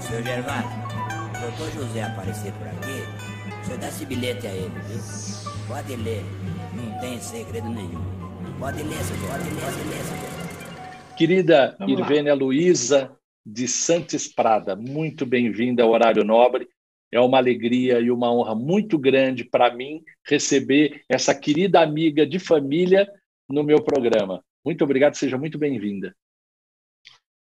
Seu Gervásio, o doutor José aparecer por aqui, você dá esse bilhete a ele, viu? Pode ler, não tem segredo nenhum. Pode ler, seu pode ler, pode ler, seu Querida Irvênia Luiza de Santos Prada, muito bem-vinda ao Horário Nobre. É uma alegria e uma honra muito grande para mim receber essa querida amiga de família no meu programa. Muito obrigado, seja muito bem-vinda.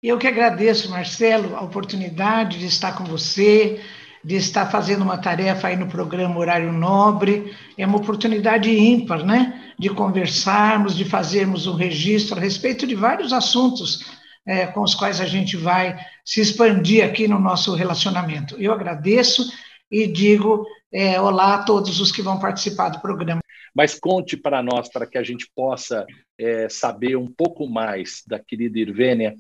Eu que agradeço, Marcelo, a oportunidade de estar com você, de estar fazendo uma tarefa aí no programa Horário Nobre. É uma oportunidade ímpar, né? De conversarmos, de fazermos um registro a respeito de vários assuntos é, com os quais a gente vai se expandir aqui no nosso relacionamento. Eu agradeço e digo é, olá a todos os que vão participar do programa. Mas conte para nós, para que a gente possa é, saber um pouco mais da querida Irvênia,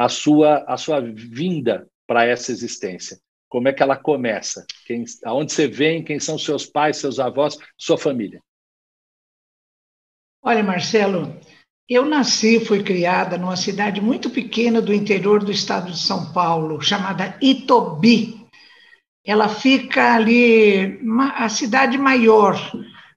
a sua, a sua vinda para essa existência. Como é que ela começa? Quem, aonde você vem? Quem são seus pais, seus avós, sua família? Olha, Marcelo, eu nasci, fui criada numa cidade muito pequena do interior do estado de São Paulo, chamada Itobi. Ela fica ali, a cidade maior,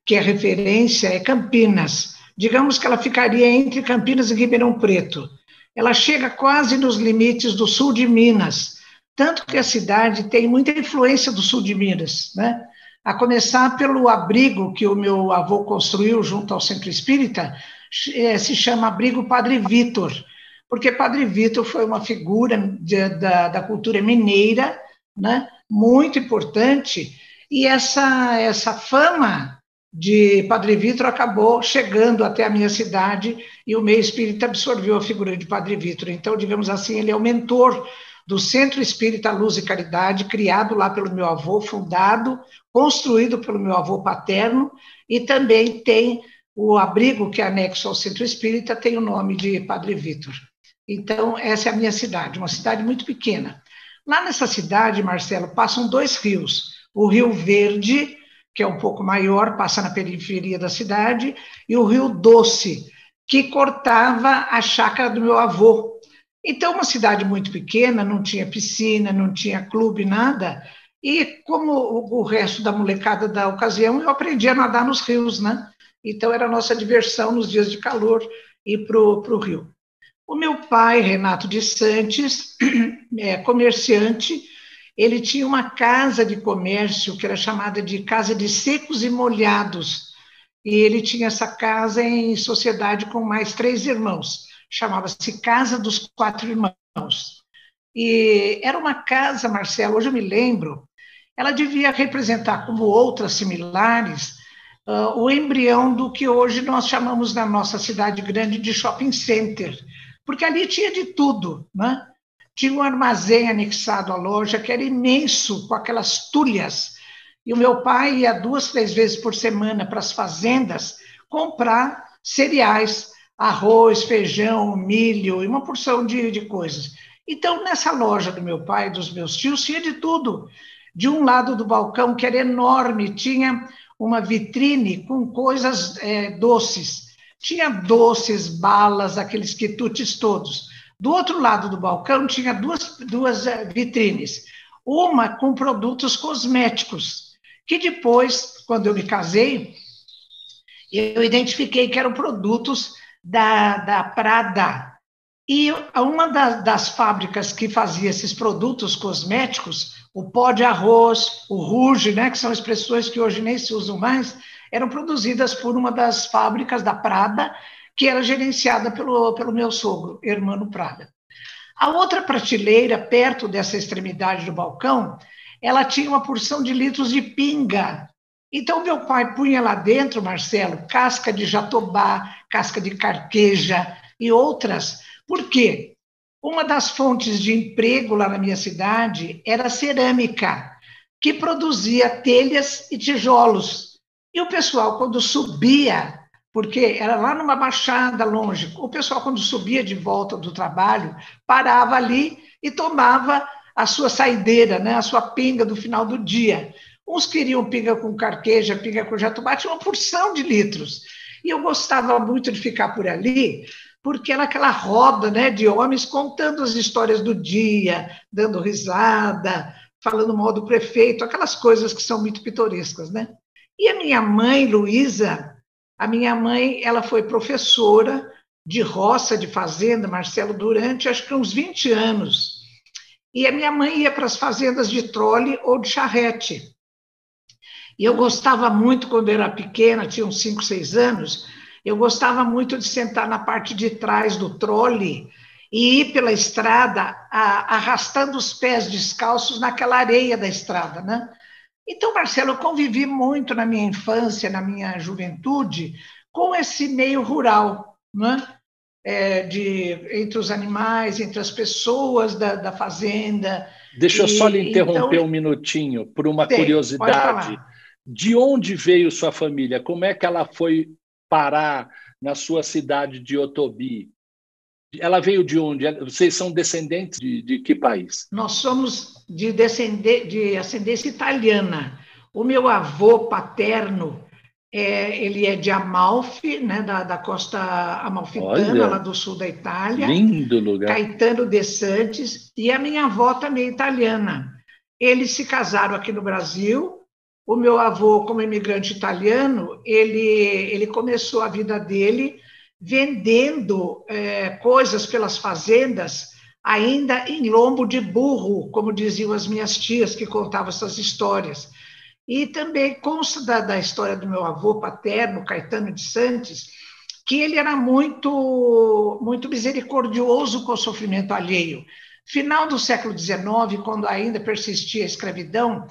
que é referência, é Campinas. Digamos que ela ficaria entre Campinas e Ribeirão Preto. Ela chega quase nos limites do sul de Minas, tanto que a cidade tem muita influência do sul de Minas, né? A começar pelo abrigo que o meu avô construiu junto ao Centro Espírita, é, se chama Abrigo Padre Vitor, porque Padre Vitor foi uma figura de, da, da cultura mineira, né, muito importante, e essa, essa fama de Padre Vitor acabou chegando até a minha cidade e o meio espírita absorveu a figura de Padre Vitor. Então, digamos assim, ele é o mentor do Centro Espírita Luz e Caridade, criado lá pelo meu avô, fundado, construído pelo meu avô paterno, e também tem o abrigo que é anexo ao Centro Espírita tem o nome de Padre Vitor. Então, essa é a minha cidade, uma cidade muito pequena. Lá nessa cidade, Marcelo, passam dois rios. O Rio Verde, que é um pouco maior, passa na periferia da cidade, e o Rio Doce, que cortava a chácara do meu avô. Então, uma cidade muito pequena, não tinha piscina, não tinha clube, nada. E como o resto da molecada da ocasião, eu aprendi a nadar nos rios, né? Então, era a nossa diversão nos dias de calor ir para o rio. O meu pai, Renato de Santos, é comerciante, ele tinha uma casa de comércio que era chamada de Casa de Secos e Molhados. E ele tinha essa casa em sociedade com mais três irmãos. Chamava-se Casa dos Quatro Irmãos. E era uma casa, Marcelo, hoje eu me lembro, ela devia representar, como outras similares, uh, o embrião do que hoje nós chamamos na nossa cidade grande de shopping center, porque ali tinha de tudo, né? Tinha um armazém anexado à loja que era imenso, com aquelas tulhas. E o meu pai ia duas, três vezes por semana para as fazendas comprar cereais, arroz, feijão, milho e uma porção de, de coisas. Então, nessa loja do meu pai dos meus tios, tinha de tudo. De um lado do balcão, que era enorme, tinha uma vitrine com coisas é, doces. Tinha doces, balas, aqueles quitutes todos. Do outro lado do balcão tinha duas, duas é, vitrines. Uma com produtos cosméticos, que depois, quando eu me casei, eu identifiquei que eram produtos da, da Prada. E uma das, das fábricas que fazia esses produtos cosméticos o pó de arroz, o ruge, né, que são expressões que hoje nem se usam mais, eram produzidas por uma das fábricas da Prada, que era gerenciada pelo, pelo meu sogro, Hermano Prada. A outra prateleira, perto dessa extremidade do balcão, ela tinha uma porção de litros de pinga. Então, meu pai punha lá dentro, Marcelo, casca de jatobá, casca de carqueja e outras. Por quê? Uma das fontes de emprego lá na minha cidade era cerâmica, que produzia telhas e tijolos. E o pessoal, quando subia, porque era lá numa baixada longe, o pessoal, quando subia de volta do trabalho, parava ali e tomava a sua saideira, né, a sua pinga do final do dia. Uns queriam pinga com carqueja, pinga com jatobá, tinha uma porção de litros. E eu gostava muito de ficar por ali, porque era aquela roda né, de homens contando as histórias do dia, dando risada, falando mal do prefeito, aquelas coisas que são muito pitorescas, né? E a minha mãe, Luísa, a minha mãe, ela foi professora de roça, de fazenda, Marcelo, durante acho que uns 20 anos. E a minha mãe ia para as fazendas de trole ou de charrete. E eu gostava muito, quando era pequena, tinha uns 5, 6 anos, eu gostava muito de sentar na parte de trás do trole e ir pela estrada a, arrastando os pés descalços naquela areia da estrada, né? Então, Marcelo, eu convivi muito na minha infância, na minha juventude, com esse meio rural, né? É, de, entre os animais, entre as pessoas da, da fazenda. Deixa eu só lhe interromper então, um minutinho, por uma tem, curiosidade. De onde veio sua família? Como é que ela foi parar na sua cidade de Otobi? Ela veio de onde? Vocês são descendentes de, de que país? Nós somos de, descende, de ascendência italiana. O meu avô paterno, é, ele é de Amalfi, né, da, da costa amalfitana, Olha, lá do sul da Itália. Lindo lugar. Caetano de Santos. E a minha avó também é italiana. Eles se casaram aqui no Brasil. O meu avô, como imigrante italiano, ele, ele começou a vida dele vendendo é, coisas pelas fazendas, ainda em lombo de burro, como diziam as minhas tias que contavam essas histórias. E também consta da, da história do meu avô paterno, Caetano de Santos, que ele era muito, muito misericordioso com o sofrimento alheio. Final do século XIX, quando ainda persistia a escravidão,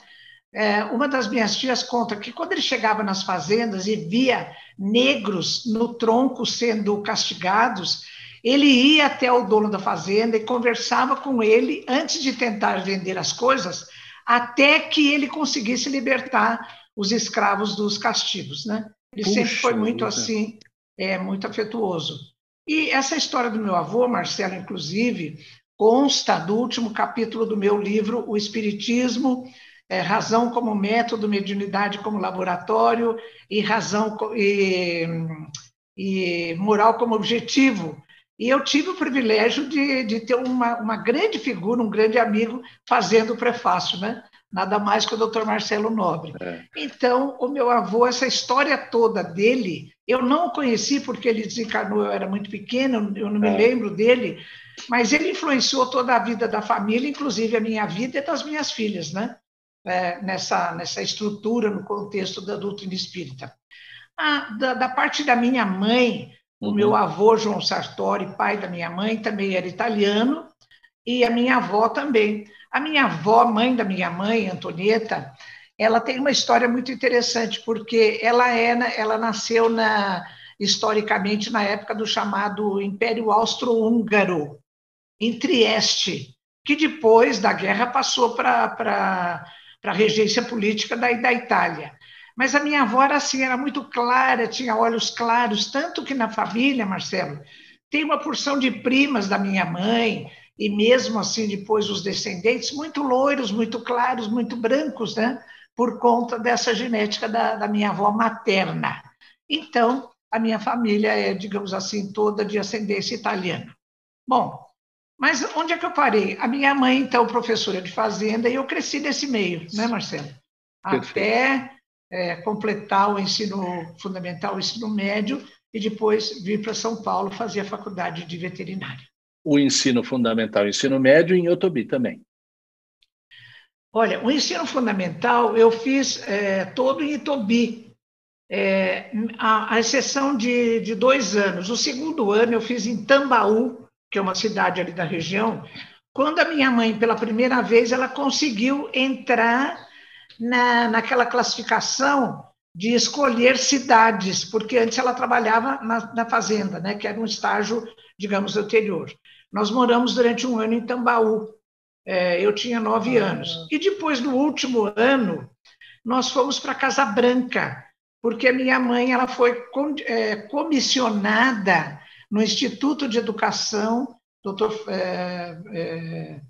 é, uma das minhas tias conta que quando ele chegava nas fazendas e via negros no tronco sendo castigados, ele ia até o dono da fazenda e conversava com ele antes de tentar vender as coisas, até que ele conseguisse libertar os escravos dos castigos, né? Ele Puxa, sempre foi muito assim, é muito afetuoso. E essa história do meu avô, Marcelo, inclusive, consta do último capítulo do meu livro, O Espiritismo é, razão como método, mediunidade como laboratório e razão e, e moral como objetivo. E eu tive o privilégio de, de ter uma, uma grande figura, um grande amigo, fazendo o prefácio, né? Nada mais que o doutor Marcelo Nobre. É. Então, o meu avô, essa história toda dele, eu não o conheci porque ele desencarnou, eu era muito pequena, eu não me é. lembro dele, mas ele influenciou toda a vida da família, inclusive a minha vida e das minhas filhas, né? É, nessa, nessa estrutura, no contexto da doutrina espírita. Ah, da, da, parte da minha mãe, uhum. o meu avô João Sartori, pai da minha mãe, também era italiano, e a minha avó também. A minha avó, mãe da minha mãe, Antonieta, ela tem uma história muito interessante, porque ela, é, ela nasceu na, historicamente na época do chamado Império Austro-Húngaro, em Trieste, que depois da guerra passou para para a regência política da, da Itália. Mas a minha avó era assim, era muito clara, tinha olhos claros, tanto que na família, Marcelo, tem uma porção de primas da minha mãe, e mesmo assim depois os descendentes, muito loiros, muito claros, muito brancos, né? por conta dessa genética da, da minha avó materna. Então, a minha família é, digamos assim, toda de ascendência italiana. Bom, mas onde é que eu parei? A minha mãe, então, professora de fazenda, e eu cresci nesse meio, né, Marcelo? Até é, completar o ensino fundamental, o ensino médio, e depois vir para São Paulo fazer a faculdade de veterinária. O ensino fundamental, o ensino médio em Otobi também. Olha, o ensino fundamental eu fiz é, todo em Itobi, é, a, a, exceção de, de dois anos. O segundo ano eu fiz em Tambaú, que é uma cidade ali da região, quando a minha mãe, pela primeira vez, ela conseguiu entrar na, naquela classificação de escolher cidades, porque antes ela trabalhava na, na fazenda, né, que era um estágio, digamos, anterior. Nós moramos durante um ano em Tambaú, é, eu tinha nove ah. anos. E depois, no último ano, nós fomos para Casa Branca, porque a minha mãe ela foi é, comissionada no Instituto de Educação, doutor é, é,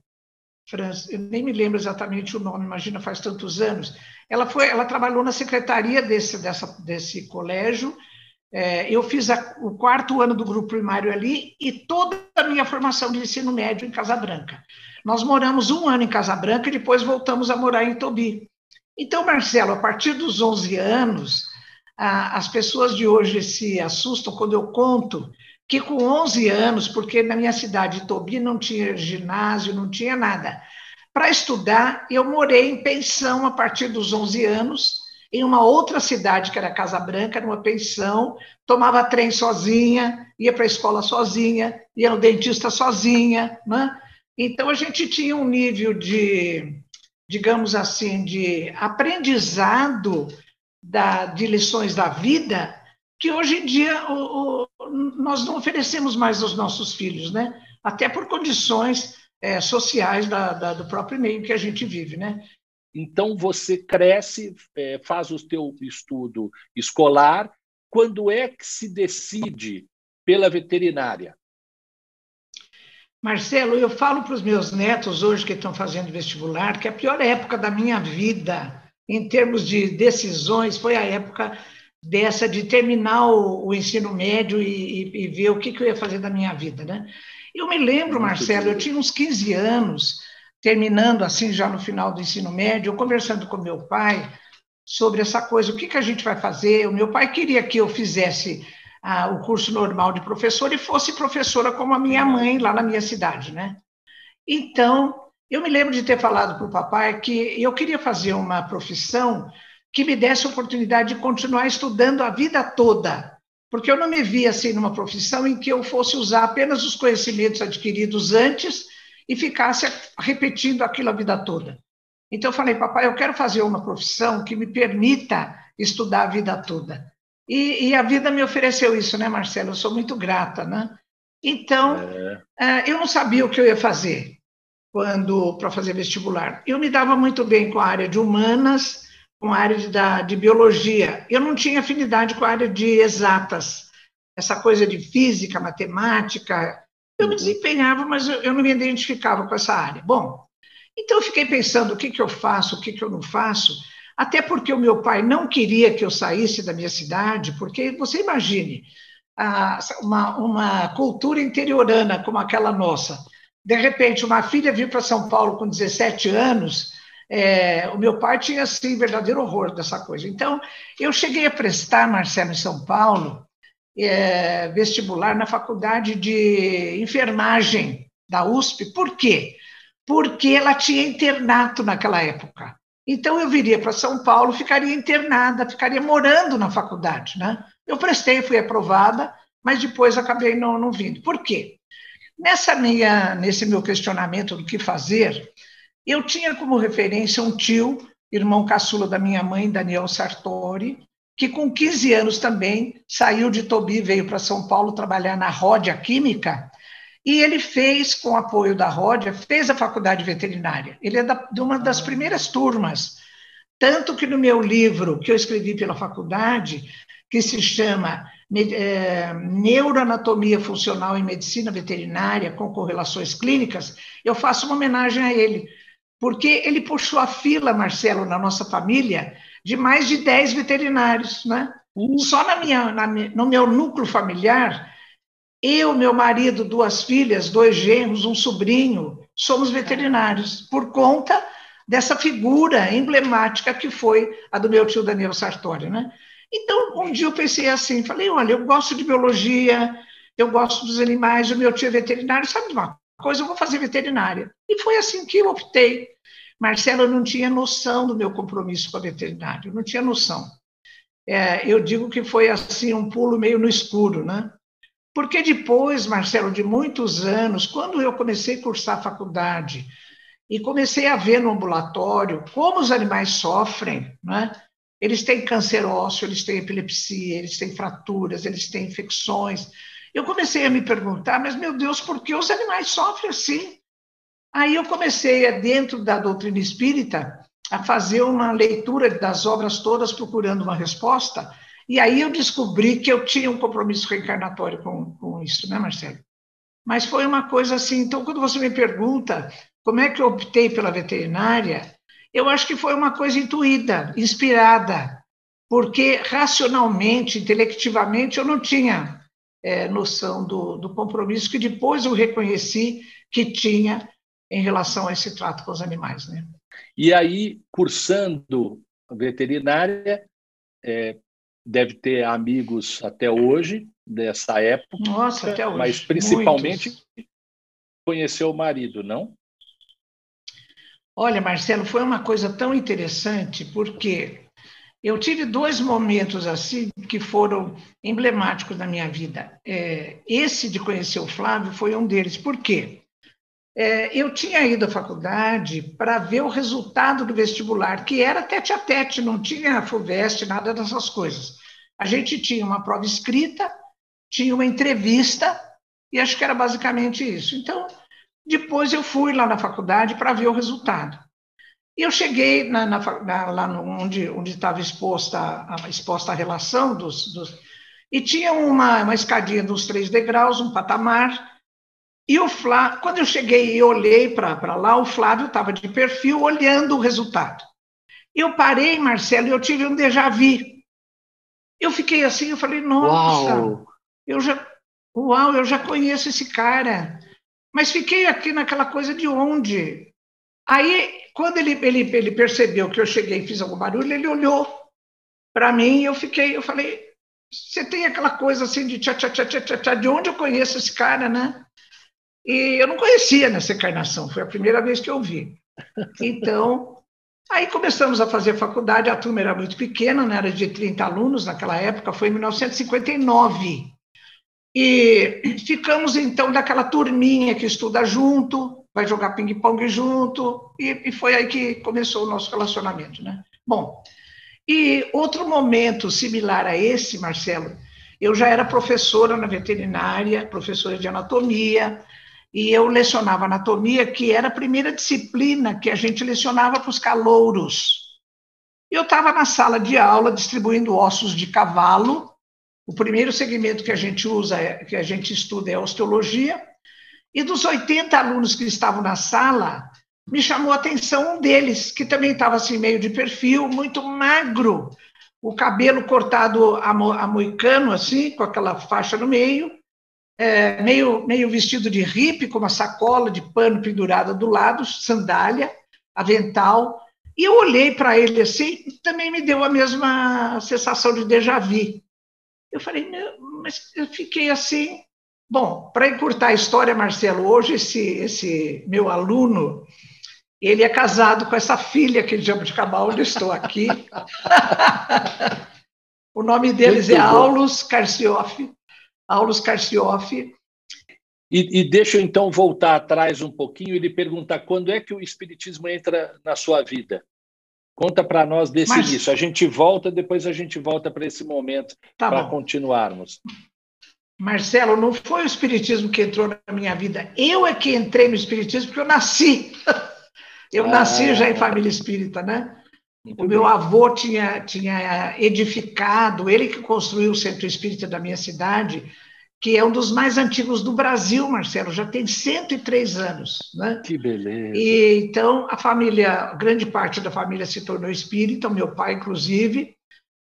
Franz, eu nem me lembro exatamente o nome, imagina, faz tantos anos. Ela foi, ela trabalhou na secretaria desse, dessa, desse colégio É, eu fiz a, o quarto ano do grupo primário ali e toda a minha formação de ensino médio em Casa Branca. Nós moramos um ano em Casa Branca e depois voltamos a morar em Tobi. Então, Marcelo, a partir dos 11 anos, a, as pessoas de hoje se assustam quando eu conto que com 11 anos, porque na minha cidade, Tobi, não tinha ginásio, não tinha nada. Para estudar, eu morei em pensão a partir dos 11 anos, em uma outra cidade, que era Casa Branca, numa pensão, tomava trem sozinha, ia para a escola sozinha, ia no dentista sozinha. Né? Então, a gente tinha um nível de, digamos assim, de aprendizado da, de lições da vida que hoje em dia o, o, nós não oferecemos mais aos nossos filhos, né? Até por condições é, sociais da, da, do próprio meio que a gente vive, né? Então você cresce, é, faz o teu estudo escolar. Quando é que se decide pela veterinária? Marcelo, eu falo para os meus netos hoje que estão fazendo vestibular que a pior época da minha vida, em termos de decisões, foi a época dessa de terminar o, o ensino médio e, e, e, ver o que, que eu ia fazer da minha vida, né? Eu me lembro, Marcelo, eu tinha uns 15 anos, terminando assim já no final do ensino médio, eu conversando com meu pai sobre essa coisa, o que, que a gente vai fazer? O meu pai queria que eu fizesse ah, o curso normal de professor e fosse professora como a minha mãe lá na minha cidade, né? Então, eu me lembro de ter falado para o papai que eu queria fazer uma profissão que me desse a oportunidade de continuar estudando a vida toda, porque eu não me via assim numa profissão em que eu fosse usar apenas os conhecimentos adquiridos antes e ficasse repetindo aquilo a vida toda. Então eu falei, papai, eu quero fazer uma profissão que me permita estudar a vida toda. E, e a vida me ofereceu isso, né, Marcelo? Eu sou muito grata, né? Então, é. Eh, eu não sabia o que eu ia fazer quando para fazer vestibular. Eu me dava muito bem com a área de humanas, com a área de, da, de biologia. Eu não tinha afinidade com a área de exatas, essa coisa de física, matemática. Eu me desempenhava, mas eu, eu não me identificava com essa área. Bom, então eu fiquei pensando o que, que eu faço, o que, que eu não faço, até porque o meu pai não queria que eu saísse da minha cidade, porque você imagine, uma, uma cultura interiorana como aquela nossa. De repente, uma filha vir para São Paulo com 17 anos é, o meu pai tinha, assim, verdadeiro horror dessa coisa. Então, eu cheguei a prestar, Marcelo, em São Paulo, é, vestibular na faculdade de enfermagem da USP. Por quê? Porque ela tinha internato naquela época. Então, eu viria para São Paulo, ficaria internada, ficaria morando na faculdade. Né? Eu prestei, fui aprovada, mas depois acabei não, não vindo. Por quê? Nessa minha, nesse meu questionamento do que fazer, eu tinha como referência um tio, irmão caçula da minha mãe, Daniel Sartori, que com 15 anos também saiu de Tobi, veio para São Paulo trabalhar na Ródia Química, e ele fez, com apoio da Ródia, fez a faculdade veterinária. Ele é da, de uma das primeiras turmas, tanto que no meu livro, que eu escrevi pela faculdade, que se chama é, Neuroanatomia Funcional em Medicina Veterinária com Correlações Clínicas, eu faço uma homenagem a ele, porque ele puxou a fila, Marcelo, na nossa família, de mais de 10 veterinários. Né? Só na minha, na, no meu núcleo familiar, eu, meu marido, duas filhas, dois genros, um sobrinho, somos veterinários, por conta dessa figura emblemática que foi a do meu tio Daniel Sartori. Né? Então, um dia eu pensei assim, falei, olha, eu gosto de biologia, eu gosto dos animais, o meu tio é veterinário, sabe de uma coisa, eu vou fazer veterinária. E foi assim que eu optei. Marcelo não tinha noção do meu compromisso com a veterinária, não tinha noção. É, eu digo que foi assim um pulo meio no escuro, né? Porque depois, Marcelo, de muitos anos, quando eu comecei a cursar a faculdade e comecei a ver no ambulatório como os animais sofrem, né? Eles têm câncer ósseo, eles têm epilepsia, eles têm fraturas, eles têm infecções, eu comecei a me perguntar, mas meu Deus, por que os animais sofrem assim? Aí eu comecei, dentro da doutrina espírita, a fazer uma leitura das obras todas procurando uma resposta, e aí eu descobri que eu tinha um compromisso reencarnatório com, com isso, né, Marcelo? Mas foi uma coisa assim. Então, quando você me pergunta como é que eu optei pela veterinária, eu acho que foi uma coisa intuída, inspirada, porque racionalmente, intelectivamente, eu não tinha é, noção do, do compromisso que depois eu reconheci que tinha em relação a esse trato com os animais. Né? E aí, cursando veterinária, é, deve ter amigos até hoje, dessa época. Nossa, até hoje. Mas principalmente Muitos. conheceu o marido, não? Olha, Marcelo, foi uma coisa tão interessante, porque eu tive dois momentos assim que foram emblemáticos na minha vida. É, esse de conhecer o Flávio foi um deles. Por quê? É, eu tinha ido à faculdade para ver o resultado do vestibular, que era tete a tete, não tinha FUVEST, nada dessas coisas. A gente tinha uma prova escrita, tinha uma entrevista, e acho que era basicamente isso. Então, depois eu fui lá na faculdade para ver o resultado. E eu cheguei na, na, na, lá onde estava exposta a, exposta a relação dos, dos, e tinha uma, uma escadinha dos três degraus, um patamar, e o Flávio, quando eu cheguei e olhei para lá, o Flávio estava de perfil olhando o resultado. Eu parei, Marcelo, e eu tive um déjà vu. Eu fiquei assim, eu falei, nossa, uau. eu já, uau, eu já conheço esse cara. Mas fiquei aqui naquela coisa de onde? Aí quando ele, ele, ele percebeu que eu cheguei e fiz algum barulho, ele olhou para mim e eu fiquei, eu falei, você tem aquela coisa assim de tchá, tchá, tchá, tchá, tchá, de onde eu conheço esse cara, né? E eu não conhecia nessa encarnação, foi a primeira vez que eu vi. Então, aí começamos a fazer faculdade, a turma era muito pequena, né? era de 30 alunos naquela época, foi em 1959. E ficamos então daquela turminha que estuda junto, vai jogar ping-pong junto, e, e, foi aí que começou o nosso relacionamento, né? Bom, e outro momento similar a esse, Marcelo, eu já era professora na veterinária, professora de anatomia, e eu lecionava anatomia, que era a primeira disciplina que a gente lecionava para os calouros. Eu estava na sala de aula distribuindo ossos de cavalo. O primeiro segmento que a gente usa, que a gente estuda é osteologia, e dos 80 alunos que estavam na sala, me chamou a atenção um deles, que também estava assim, meio de perfil, muito magro, o cabelo cortado a, mo a moicano, assim, com aquela faixa no meio, é, meio, meio vestido de hippie, com uma sacola de pano pendurada do lado, sandália, avental. E eu olhei para ele assim, e também me deu a mesma sensação de déjà vu. Eu falei, mas eu fiquei assim, Bom, para encurtar a história, Marcelo, hoje esse, esse meu aluno, ele é casado com essa filha que ele chama de Cabal, onde estou aqui. o nome deles Muito é bom. Aulus Carcioff. Aulus Carcioff. E, e deixa eu então voltar atrás um pouquinho e lhe perguntar quando é que o Espiritismo entra na sua vida? Conta para nós desse Mas... início. A gente volta, depois a gente volta para esse momento tá para continuarmos. Marcelo, não foi o Espiritismo que entrou na minha vida. Eu é que entrei no Espiritismo porque eu nasci. Eu ah, nasci já em família espírita, né? O meu avô tinha, tinha edificado, ele que construiu o centro espírita da minha cidade, que é um dos mais antigos do Brasil, Marcelo, já tem 103 anos. Né? Que beleza. E, então, a família, grande parte da família se tornou espírita, o meu pai, inclusive,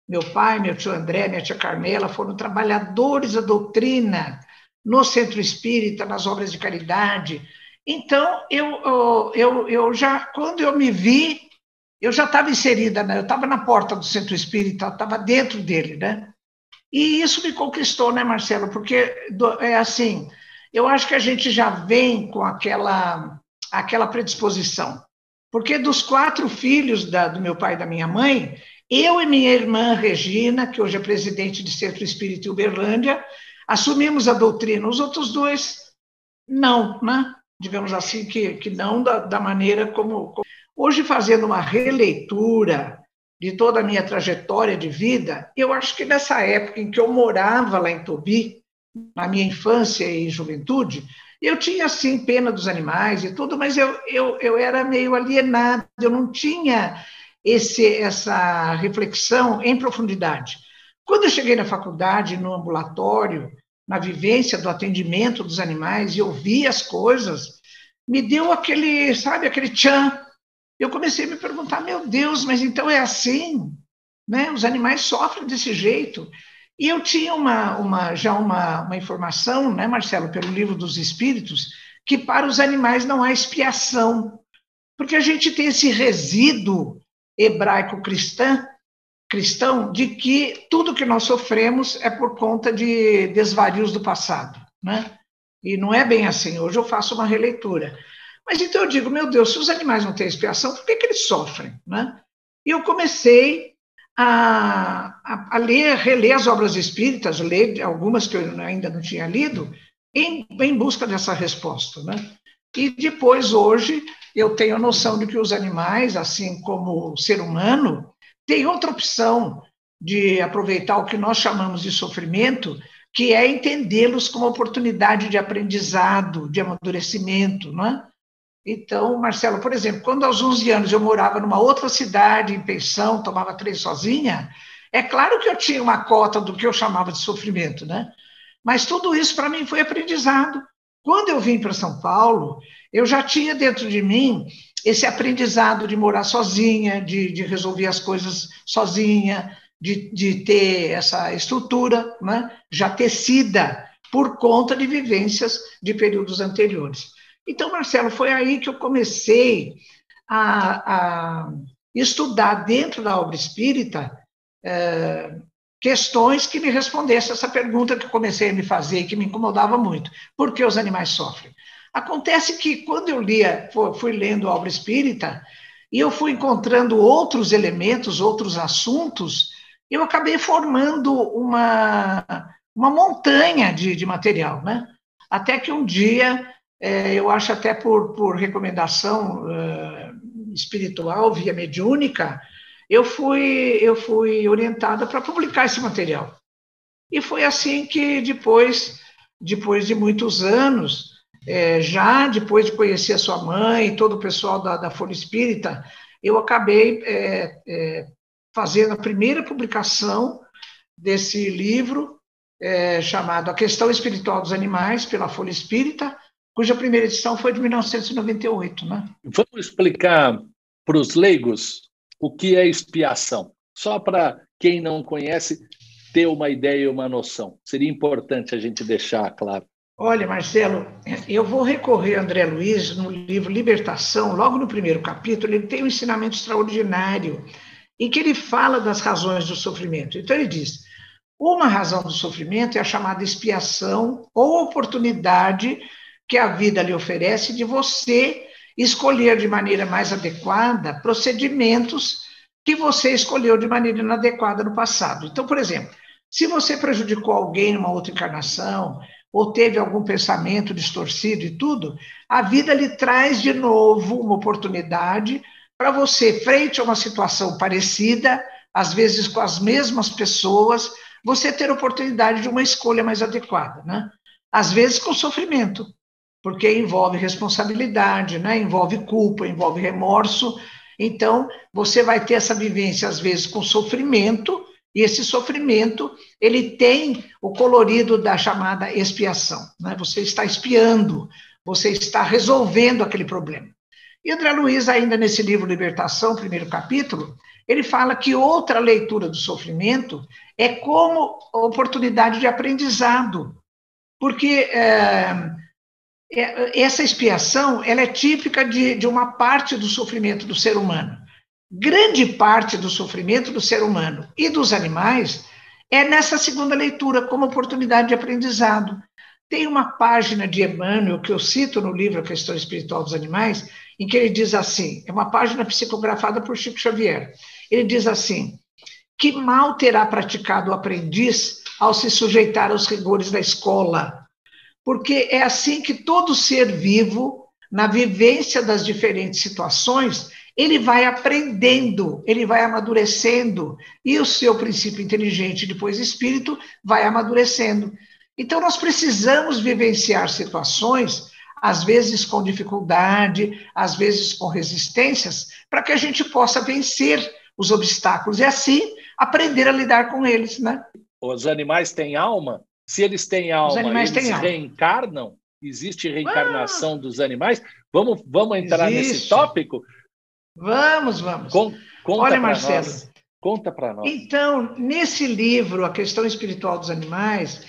meu pai, meu tio André, minha tia Carmela foram trabalhadores da doutrina no centro espírita, nas obras de caridade. Então, eu, eu, eu já, quando eu me vi, eu já estava inserida, né? eu estava na porta do centro espírita, estava dentro dele, né? E isso me conquistou, né, Marcelo? Porque é assim, eu acho que a gente já vem com aquela, aquela predisposição. Porque dos quatro filhos da, do meu pai e da minha mãe, eu e minha irmã Regina, que hoje é presidente de Centro Espírita Uberlândia, assumimos a doutrina. Os outros dois, não, né? digamos assim, que, que não da, da maneira como, como. Hoje, fazendo uma releitura de toda a minha trajetória de vida, eu acho que nessa época em que eu morava lá em Tobi, na minha infância e juventude, eu tinha, assim, pena dos animais e tudo, mas eu, eu, eu era meio alienado, eu não tinha esse, essa reflexão em profundidade. Quando eu cheguei na faculdade, no ambulatório, na vivência do atendimento dos animais, e eu vi as coisas, me deu aquele, sabe, aquele tchan. Eu comecei a me perguntar, meu Deus, mas então é assim? Né? Os animais sofrem desse jeito. E eu tinha uma, uma já uma, uma informação, né, Marcelo, pelo livro dos Espíritos, que para os animais não há expiação, porque a gente tem esse resíduo hebraico-cristão cristão de que tudo que nós sofremos é por conta de desvarios do passado, né? E não é bem assim. Hoje eu faço uma releitura. Mas então eu digo, meu Deus, se os animais não têm expiação, por que, que eles sofrem, né? E eu comecei a, a, a, ler, reler as obras espíritas, ler algumas que eu ainda não tinha lido, em, em busca dessa resposta, né? E depois, hoje, eu tenho a noção de que os animais, assim como o ser humano, tem outra opção de aproveitar o que nós chamamos de sofrimento, que é entendê-los como oportunidade de aprendizado, de amadurecimento, não é? Então, Marcelo, por exemplo, quando aos 11 anos eu morava numa outra cidade, em pensão, tomava três sozinha, é claro que eu tinha uma cota do que eu chamava de sofrimento, né? Mas tudo isso para mim foi aprendizado. Quando eu vim para São Paulo, eu já tinha dentro de mim esse aprendizado de morar sozinha, de, de resolver as coisas sozinha, de, de ter essa estrutura né, já tecida por conta de vivências de períodos anteriores. Então, Marcelo, foi aí que eu comecei a, a estudar dentro da obra espírita é, questões que me respondessem essa pergunta que eu comecei a me fazer e que me incomodava muito. Por que os animais sofrem? Acontece que quando eu lia, fui lendo a obra espírita, e eu fui encontrando outros elementos, outros assuntos, eu acabei formando uma, uma montanha de, de material, né? Até que um dia, é, eu acho até por, por recomendação é, espiritual, via mediúnica, eu fui, eu fui orientada para publicar esse material. E foi assim que depois, depois de muitos anos, é, já depois de conhecer a sua mãe e todo o pessoal da, da Folha Espírita, eu acabei é, é, fazendo a primeira publicação desse livro, é, chamado A Questão Espiritual dos Animais, pela Folha Espírita, cuja primeira edição foi de 1998. Né? Vamos explicar para os leigos o que é expiação, só para quem não conhece ter uma ideia e uma noção. Seria importante a gente deixar claro. Olha, Marcelo, eu vou recorrer a André Luiz no livro Libertação, logo no primeiro capítulo, ele tem um ensinamento extraordinário em que ele fala das razões do sofrimento. Então ele diz: uma razão do sofrimento é a chamada expiação ou oportunidade que a vida lhe oferece de você escolher de maneira mais adequada procedimentos que você escolheu de maneira inadequada no passado. Então, por exemplo, se você prejudicou alguém numa outra encarnação, ou teve algum pensamento distorcido e tudo, a vida lhe traz de novo uma oportunidade para você, frente a uma situação parecida, às vezes com as mesmas pessoas, você ter oportunidade de uma escolha mais adequada, né? Às vezes com sofrimento, porque envolve responsabilidade, né? Envolve culpa, envolve remorso. Então, você vai ter essa vivência às vezes com sofrimento, e esse sofrimento, ele tem o colorido da chamada expiação. Né? Você está espiando, você está resolvendo aquele problema. E André Luiz, ainda nesse livro Libertação, primeiro capítulo, ele fala que outra leitura do sofrimento é como oportunidade de aprendizado, porque é, essa expiação ela é típica de, de uma parte do sofrimento do ser humano grande parte do sofrimento do ser humano e dos animais é nessa segunda leitura, como oportunidade de aprendizado. Tem uma página de Emmanuel, que eu cito no livro A Questão Espiritual dos Animais, em que ele diz assim: é uma página psicografada por Chico Xavier. Ele diz assim: que mal terá praticado o aprendiz ao se sujeitar aos rigores da escola? Porque é assim que todo ser vivo, na vivência das diferentes situações, ele vai aprendendo, ele vai amadurecendo, e o seu princípio inteligente, depois espírito, vai amadurecendo. Então, nós precisamos vivenciar situações, às vezes com dificuldade, às vezes com resistências, para que a gente possa vencer os obstáculos e assim aprender a lidar com eles, né? Os animais têm alma? Se eles têm alma, eles têm reencarnam? Alma. Existe reencarnação ah, dos animais? Vamos, vamos entrar existe. nesse tópico? Vamos, vamos. Com, Olha, Marcelo, nós. Conta para nós. Então, nesse livro, A Questão Espiritual dos Animais,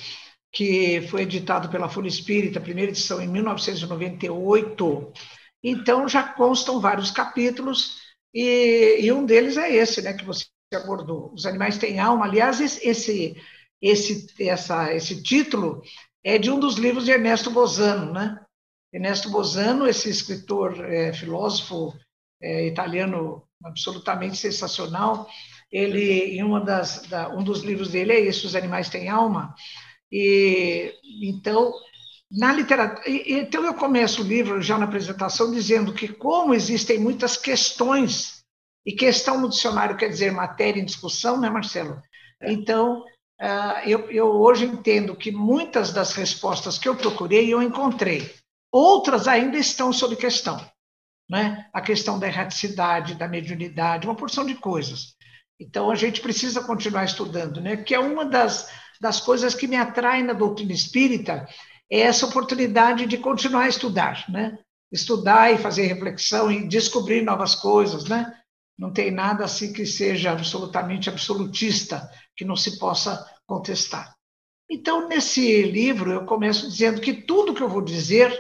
que foi editado pela Folha Espírita, primeira edição em 1998, então já constam vários capítulos, e, e um deles é esse, né, que você abordou. Os animais têm alma. Aliás, esse, esse, essa, esse título é de um dos livros de Ernesto Bozano, né? Ernesto Bozano, esse escritor, é, filósofo é, italiano absolutamente sensacional, ele, em uma das, da, um dos livros dele é esse, Os Animais Têm Alma, e então, na literatura, então eu começo o livro já na apresentação dizendo que como existem muitas questões, e questão no dicionário quer dizer matéria em discussão, né, Marcelo? Então, ah, eu, eu hoje entendo que muitas das respostas que eu procurei, eu encontrei. Outras ainda estão sob questão. Né? A questão da erraticidade, da mediunidade, uma porção de coisas. Então, a gente precisa continuar estudando, né? que é uma das, das coisas que me atrai na doutrina espírita, é essa oportunidade de continuar a estudar, né? Estudar e fazer reflexão e descobrir novas coisas, né? Não tem nada assim que seja absolutamente absolutista, que não se possa contestar. Então, nesse livro, eu começo dizendo que tudo que eu vou dizer,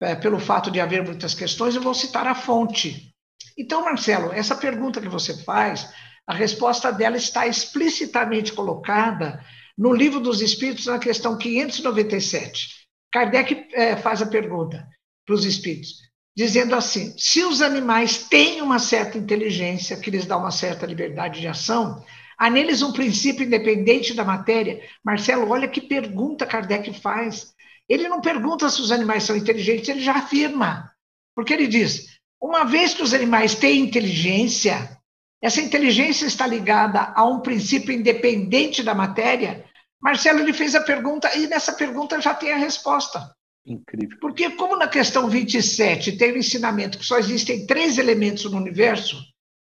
é, pelo fato de haver muitas questões, eu vou citar a fonte. Então, Marcelo, essa pergunta que você faz, a resposta dela está explicitamente colocada no Livro dos Espíritos, na questão 597. Kardec é, faz a pergunta para os espíritos, dizendo assim: se os animais têm uma certa inteligência, que lhes dá uma certa liberdade de ação, Há neles um princípio independente da matéria. Marcelo, olha que pergunta Kardec faz. Ele não pergunta se os animais são inteligentes, ele já afirma. Porque ele diz: uma vez que os animais têm inteligência, essa inteligência está ligada a um princípio independente da matéria. Marcelo ele fez a pergunta e nessa pergunta já tem a resposta. Incrível. Porque, como na questão 27 tem o ensinamento que só existem três elementos no universo: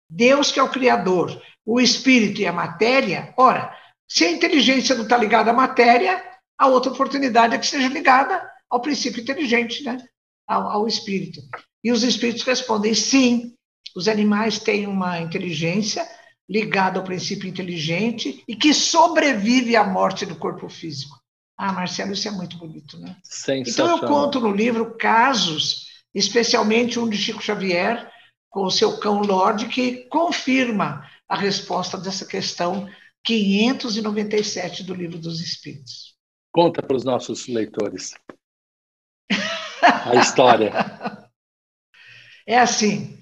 Deus, que é o Criador, o espírito e a matéria, ora, se a inteligência não está ligada à matéria, a outra oportunidade é que seja ligada ao princípio inteligente, né? ao, ao espírito. E os espíritos respondem sim, os animais têm uma inteligência ligada ao princípio inteligente e que sobrevive à morte do corpo físico. Ah, Marcelo, isso é muito bonito, né? Então eu conto no livro casos, especialmente um de Chico Xavier, com o seu cão Lorde, que confirma a resposta dessa questão 597 do Livro dos Espíritos. Conta para os nossos leitores a história. É assim,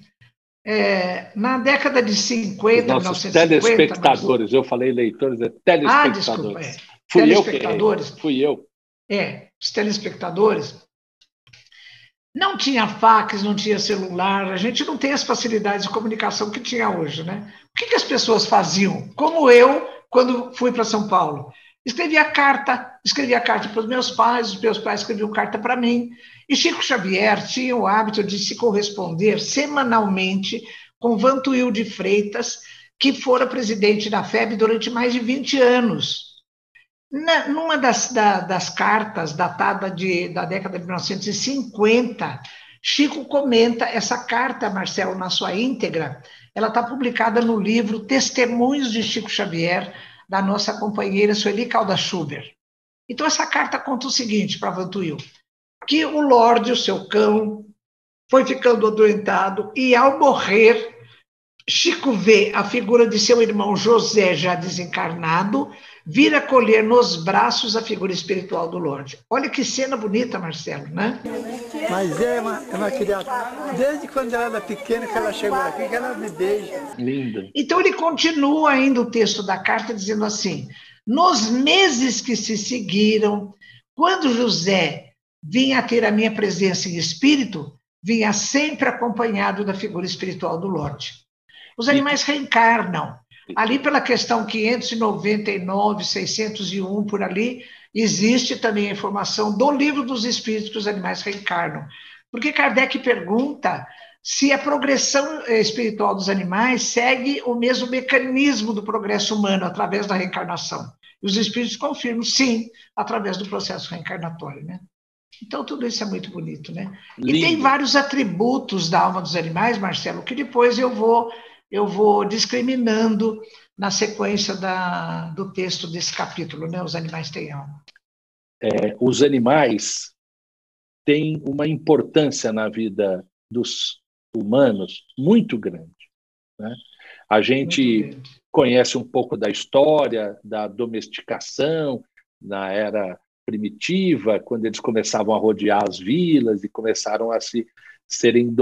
é, na década de 50, os nossos 1950, telespectadores, mas... eu falei leitores, é telespectadores. Ah, desculpa, é. Fui telespectadores. Eu Fui eu. É, os telespectadores não tinha fax, não tinha celular, a gente não tem as facilidades de comunicação que tinha hoje, né? O que, que as pessoas faziam? Como eu, quando fui para São Paulo. Escrevia carta, escrevia carta para os meus pais, os meus pais escreviam carta para mim. E Chico Xavier tinha o hábito de se corresponder semanalmente com Vantuil de Freitas, que fora presidente da FEB durante mais de 20 anos. Na, numa das, da, das cartas, datada de, da década de 1950, Chico comenta essa carta, Marcelo, na sua íntegra, ela está publicada no livro Testemunhos de Chico Xavier, da nossa companheira Sueli Calda Schubert. Então, essa carta conta o seguinte para Vantuil, que o Lorde, o seu cão, foi ficando adoentado e, ao morrer, Chico vê a figura de seu irmão José, já desencarnado, vir acolher nos braços a figura espiritual do Lorde. Olha que cena bonita, Marcelo, né? Mas é uma, é uma criança, desde quando ela era pequena que ela chegou aqui, que ela me beija. Linda. Então ele continua ainda o texto da carta dizendo assim: nos meses que se seguiram, quando José vinha ter a minha presença em espírito, vinha sempre acompanhado da figura espiritual do Lorde. Os animais reencarnam, Ali pela questão 599, 601, por ali, existe também a informação do livro dos espíritos que os animais reencarnam. Porque Kardec pergunta se a progressão eh, espiritual dos animais segue o mesmo mecanismo do progresso humano através da reencarnação. E os espíritos confirmam, sim, através do processo reencarnatório, né? Então, tudo isso é muito bonito, né? Lindo. E tem vários atributos da alma dos animais, Marcelo, que depois eu vou eu vou discriminando na sequência da, do texto desse capítulo, né? Os animais têm alma. É, os animais têm uma importância na vida dos humanos muito grande. Né? A gente conhece um pouco da história da domesticação na era primitiva, quando eles começavam a rodear as vilas e começaram a se serem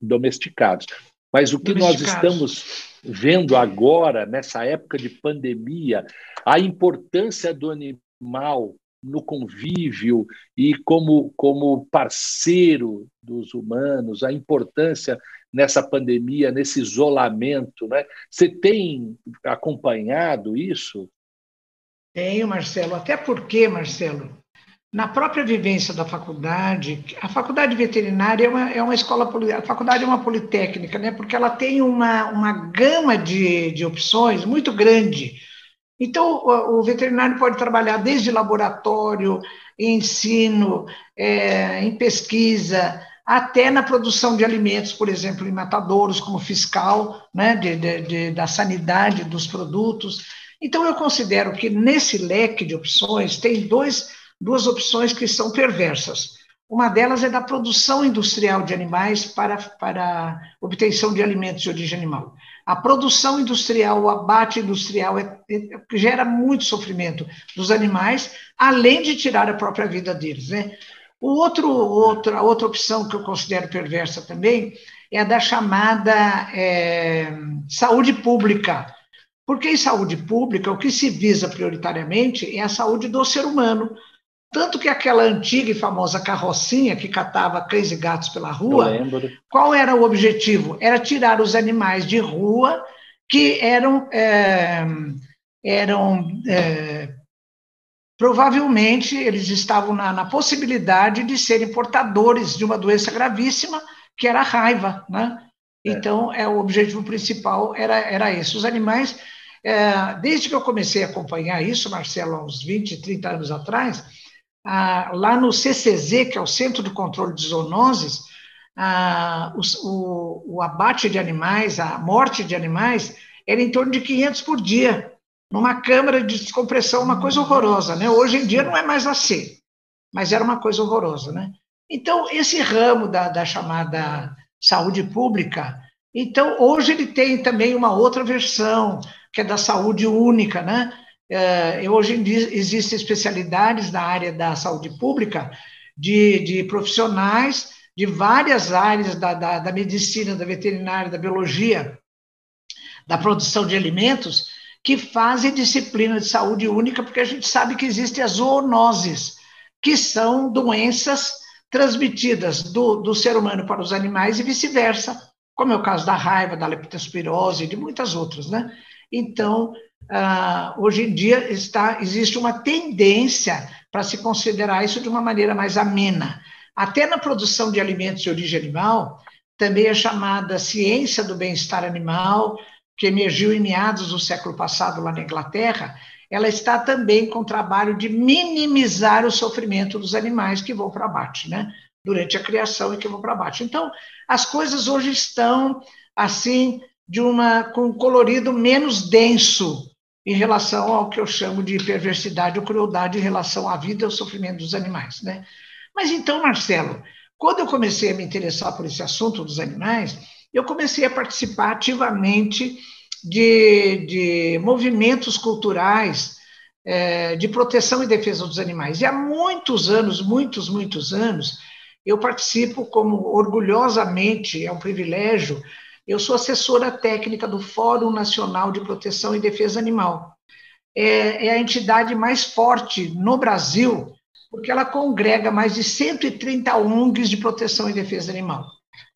domesticados. Mas o que nós estamos vendo agora, nessa época de pandemia, a importância do animal no convívio e como, como parceiro dos humanos, a importância nessa pandemia, nesse isolamento. Né? Você tem acompanhado isso? Tenho, Marcelo. Até porque, Marcelo, na própria vivência da faculdade, a faculdade veterinária é uma, é uma escola, a faculdade é uma politécnica, né? porque ela tem uma, uma gama de, de opções muito grande. Então, o, veterinário pode trabalhar desde laboratório, ensino, é, em pesquisa, até na produção de alimentos, por exemplo, em matadouros, como fiscal né, de, de, de, da sanidade dos produtos. Então, eu considero que nesse leque de opções tem dois duas opções que são perversas. Uma delas é da produção industrial de animais para, para obtenção de alimentos de origem animal. A produção industrial, o abate industrial é, é, gera muito sofrimento dos animais, além de tirar a própria vida deles. Né? O outro, outra, outra opção que eu considero perversa também é a da chamada é, saúde pública. Porque em saúde pública, o que se visa prioritariamente é a saúde do ser humano, tanto que aquela antiga e famosa carrocinha que catava cães e gatos pela rua, qual era o objetivo? Era tirar os animais de rua que eram, é, eram é, provavelmente eles estavam na, na, possibilidade de serem portadores de uma doença gravíssima, que era a raiva, né? É. Então, é, o objetivo principal era, era esse. Os animais, é, desde que eu comecei a acompanhar isso, Marcelo, há uns 20, 30 anos atrás, ah, lá no CCZ, que é o Centro de Controle de Zoonoses, ah, o, o, abate de animais, a morte de animais, era em torno de 500 por dia, numa câmara de descompressão, uma coisa horrorosa. Né? Hoje em dia não é mais assim, mas era uma coisa horrorosa. Né? Então, esse ramo da, da chamada saúde pública, então, hoje ele tem também uma outra versão, que é da saúde única, né? É, hoje em dia existem especialidades na área da saúde pública de, de profissionais de várias áreas da, da, da, medicina, da veterinária, da biologia, da produção de alimentos, que fazem disciplina de saúde única, porque a gente sabe que existem as zoonoses, que são doenças transmitidas do, do ser humano para os animais e vice-versa, como é o caso da raiva, da leptospirose e de muitas outras, né? Então, ah, hoje em dia está, existe uma tendência para se considerar isso de uma maneira mais amena. Até na produção de alimentos de origem animal, também é chamada ciência do bem-estar animal, que emergiu em meados do século passado lá na Inglaterra, ela está também com o trabalho de minimizar o sofrimento dos animais que vão para abate, né? Durante a criação e que vão para abate. Então, as coisas hoje estão assim de uma com um colorido menos denso em relação ao que eu chamo de perversidade ou crueldade em relação à vida e ao sofrimento dos animais. Né? Mas então, Marcelo, quando eu comecei a me interessar por esse assunto dos animais, eu comecei a participar ativamente de, de movimentos culturais é, de proteção e defesa dos animais. E há muitos anos, muitos, muitos anos, eu participo como orgulhosamente, é um privilégio, eu sou assessora técnica do Fórum Nacional de Proteção e Defesa Animal. É, é a entidade mais forte no Brasil, porque ela congrega mais de 130 ONGs de proteção e defesa animal.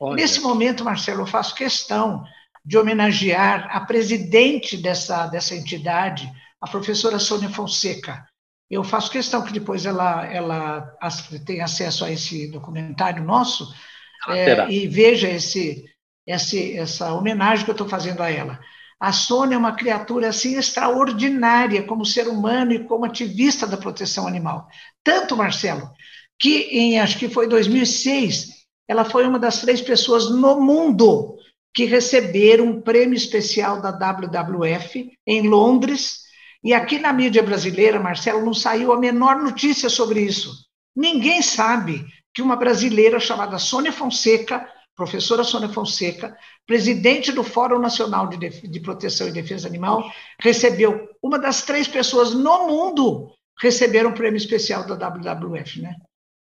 Olha. Nesse momento, Marcelo, eu faço questão de homenagear a presidente dessa, dessa entidade, a professora Sônia Fonseca. Eu faço questão que depois ela, ela tenha acesso a esse documentário nosso é, e veja esse, essa homenagem que eu estou fazendo a ela. A Sônia é uma criatura assim extraordinária como ser humano e como ativista da proteção animal. Tanto, Marcelo, que em acho que foi 2006, ela foi uma das três pessoas no mundo que receberam um prêmio especial da WWF em Londres. E aqui na mídia brasileira, Marcelo, não saiu a menor notícia sobre isso. Ninguém sabe que uma brasileira chamada Sônia Fonseca, professora Sônia Fonseca, presidente do Fórum Nacional de, de Proteção e Defesa Animal, recebeu uma das três pessoas no mundo receberam um prêmio especial da WWF, né?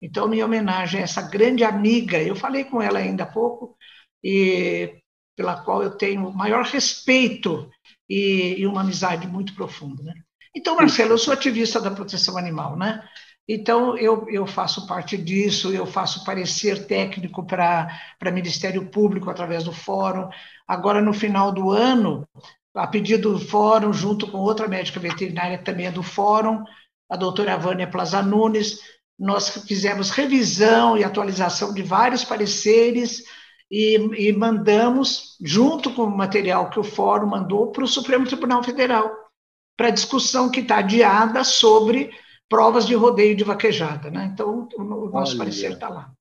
Então, minha homenagem a essa grande amiga, eu falei com ela ainda há pouco, e pela qual eu tenho o maior respeito e, e uma amizade muito profunda. Né? Então, Marcelo, eu sou ativista da proteção animal, né? Então, eu, eu faço parte disso, eu faço parecer técnico para Ministério Público através do fórum. Agora, no final do ano, a pedido do fórum, junto com outra médica veterinária também é do fórum, a doutora Vânia Plaza Nunes, nós fizemos revisão e atualização de vários pareceres e, e mandamos, junto com o material que o Fórum mandou, para o Supremo Tribunal Federal, para discussão que está adiada sobre provas de rodeio de vaquejada. Né? Então, o nosso Olha. parecer está lá.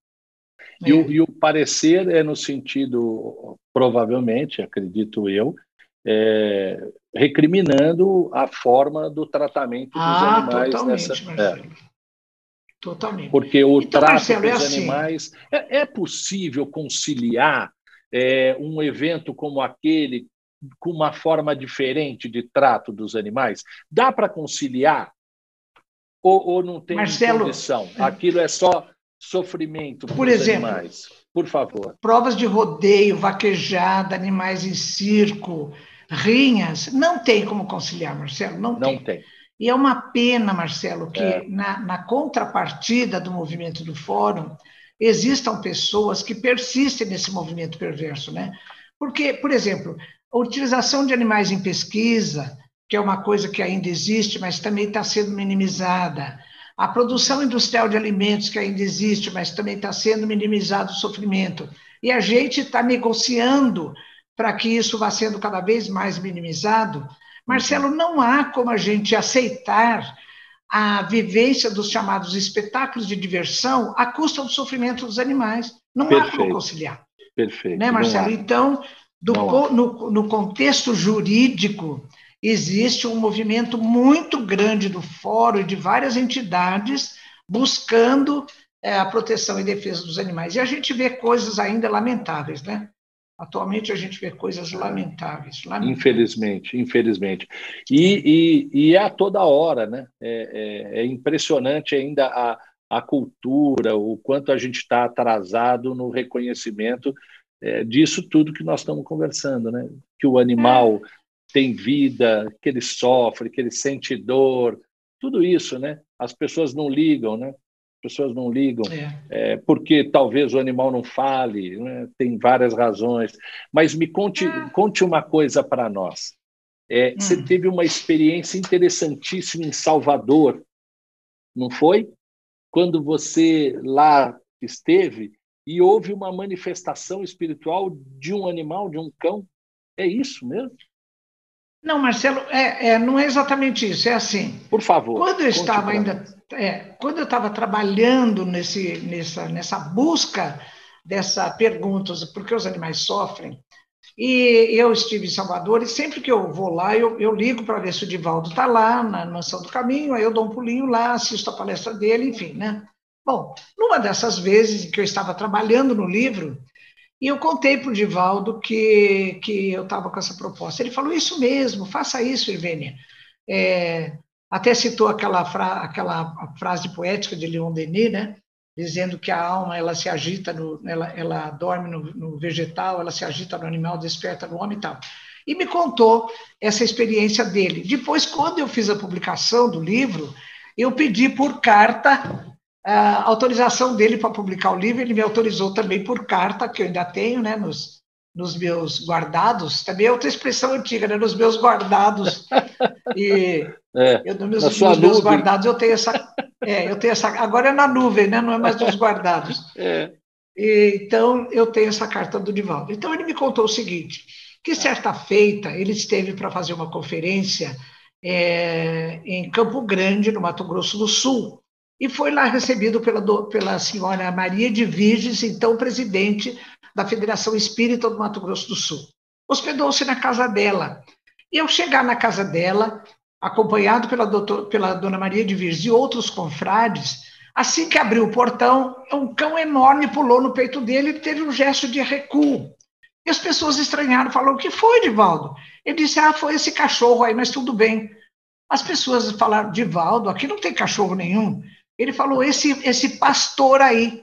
E, é. o, e, o, parecer é no sentido, provavelmente, acredito eu, é, recriminando a forma do tratamento dos ah, animais nessa. É. Totalmente. Porque o então, trato Marcelo, é dos assim. animais. É, é, possível conciliar é, um evento como aquele com uma forma diferente de trato dos animais? Dá para conciliar? Ou, ou, não tem Marcelo, condição? Aquilo é só sofrimento Por exemplo, animais? Por favor. Provas de rodeio, vaquejada, animais em circo, rinhas, não tem como conciliar, Marcelo, não, não tem. tem. E é uma pena, Marcelo, que é. na, na contrapartida do movimento do Fórum existam pessoas que persistem nesse movimento perverso, né? Porque, por exemplo, a utilização de animais em pesquisa, que é uma coisa que ainda existe, mas também está sendo minimizada. A produção industrial de alimentos, que ainda existe, mas também está sendo minimizado o sofrimento. E a gente está negociando para que isso vá sendo cada vez mais minimizado, Marcelo, não há como a gente aceitar a vivência dos chamados espetáculos de diversão à custa do sofrimento dos animais. Não Perfeito. há como conciliar. Perfeito. Né, Marcelo? Então, do, no, no contexto jurídico, existe um movimento muito grande do fórum e de várias entidades buscando é, a proteção e defesa dos animais. E a gente vê coisas ainda lamentáveis, né? Atualmente a gente vê coisas lamentáveis. lamentáveis. Infelizmente, infelizmente. E, e, e, é a toda hora, né? É, é, é impressionante ainda a, a cultura, o quanto a gente está atrasado no reconhecimento é, disso tudo que nós estamos conversando, né? Que o animal é. Tem vida, que ele sofre, que ele sente dor, tudo isso, né? As pessoas não ligam, né? pessoas não ligam, é. É, porque talvez o animal não fale, né? tem várias razões. Mas me conte, ah. conte uma coisa para nós. É, hum. Você teve uma experiência interessantíssima em Salvador, não foi? Quando você lá esteve e houve uma manifestação espiritual de um animal, de um cão. É isso mesmo? Não, Marcelo, é, é, não é exatamente isso. É assim. Por favor. Quando eu estava ainda, é, quando eu estava trabalhando nesse, nessa, nessa busca dessa perguntas, por que os animais sofrem? E eu estive em Salvador e sempre que eu vou lá, eu, eu ligo para ver se o Divaldo está lá na Mansão do Caminho, aí eu dou um pulinho lá, assisto a palestra dele, enfim, né? Bom, numa dessas vezes que eu estava trabalhando no livro, e eu contei para o Divaldo que, que eu estava com essa proposta. Ele falou: Isso mesmo, faça isso, Irvênia. É, até citou aquela, fra, aquela frase poética de Leon Denis, né? dizendo que a alma ela se agita, no, ela, ela dorme no, no, vegetal, ela se agita no animal, desperta no homem e tal. E me contou essa experiência dele. Depois, quando eu fiz a publicação do livro, eu pedi por carta a autorização dele para publicar o livro, ele me autorizou também por carta, que eu ainda tenho, né, nos, nos meus guardados, também é outra expressão antiga, né, nos meus guardados. E é, eu, nos, nos meus guardados eu tenho essa, é, eu tenho essa, agora é na nuvem, né, não é mais nos guardados. É. E, então eu tenho essa carta do Divaldo. Então ele me contou o seguinte, que certa feita ele esteve para fazer uma conferência é, em Campo Grande, no Mato Grosso do Sul, e foi lá recebido pela, pela senhora Maria de Virges, então presidente da Federação Espírita do Mato Grosso do Sul. Hospedou-se na casa dela. E ao chegar na casa dela, acompanhado pela, doutor, pela dona Maria de Virgem e outros confrades, assim que abriu o portão, um cão enorme pulou no peito dele e teve um gesto de recuo. E as pessoas estranharam, falaram: O que foi, Divaldo? Ele disse: Ah, foi esse cachorro aí, mas tudo bem. As pessoas falaram: Divaldo, aqui não tem cachorro nenhum. Ele falou: Esse, esse pastor aí.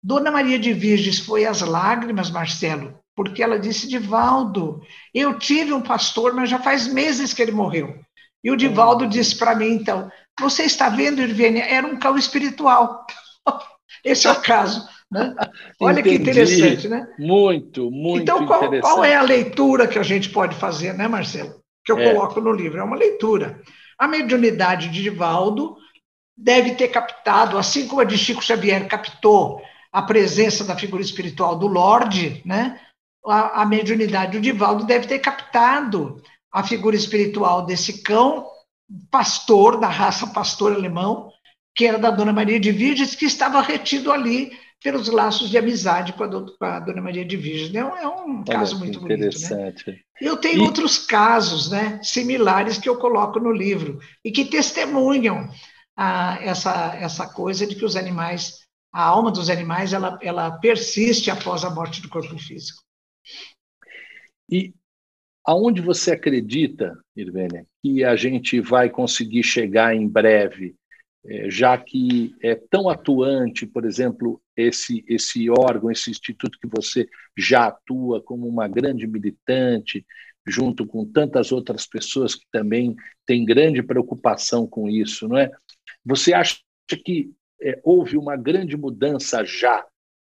Dona Maria de Virges foi às lágrimas, Marcelo, porque ela disse: Divaldo, eu tive um pastor, mas já faz meses que ele morreu. E o Divaldo hum. disse para mim, então: Você está vendo, Irvênia? Era um cão espiritual. Esse é o caso. Né? Olha Entendi. que interessante, né? Muito, muito então, qual, qual, é a leitura que a gente pode fazer, né, Marcelo? Que eu é. coloco no livro. É uma leitura. A mediunidade de Divaldo deve ter captado, assim como a de Chico Xavier captou a presença da figura espiritual do Lorde, né? A, a mediunidade do Divaldo deve ter captado a figura espiritual desse cão pastor, da raça pastor alemão, que era da Dona Maria de Virgens, que estava retido ali pelos laços de amizade com a, do, com a Dona Maria de Virgem. É um, é um caso muito interessante. bonito. Né? Eu tenho e... outros casos né, similares que eu coloco no livro e que testemunham essa, essa coisa de que os animais, a alma dos animais, ela, ela persiste após a morte do corpo físico. E aonde você acredita, Irvênia, que a gente vai conseguir chegar em breve é, já que é tão atuante, por exemplo, esse, esse órgão, esse instituto que você já atua como uma grande militante, junto com tantas outras pessoas que também têm grande preocupação com isso, não é? Você acha que é, houve uma grande mudança já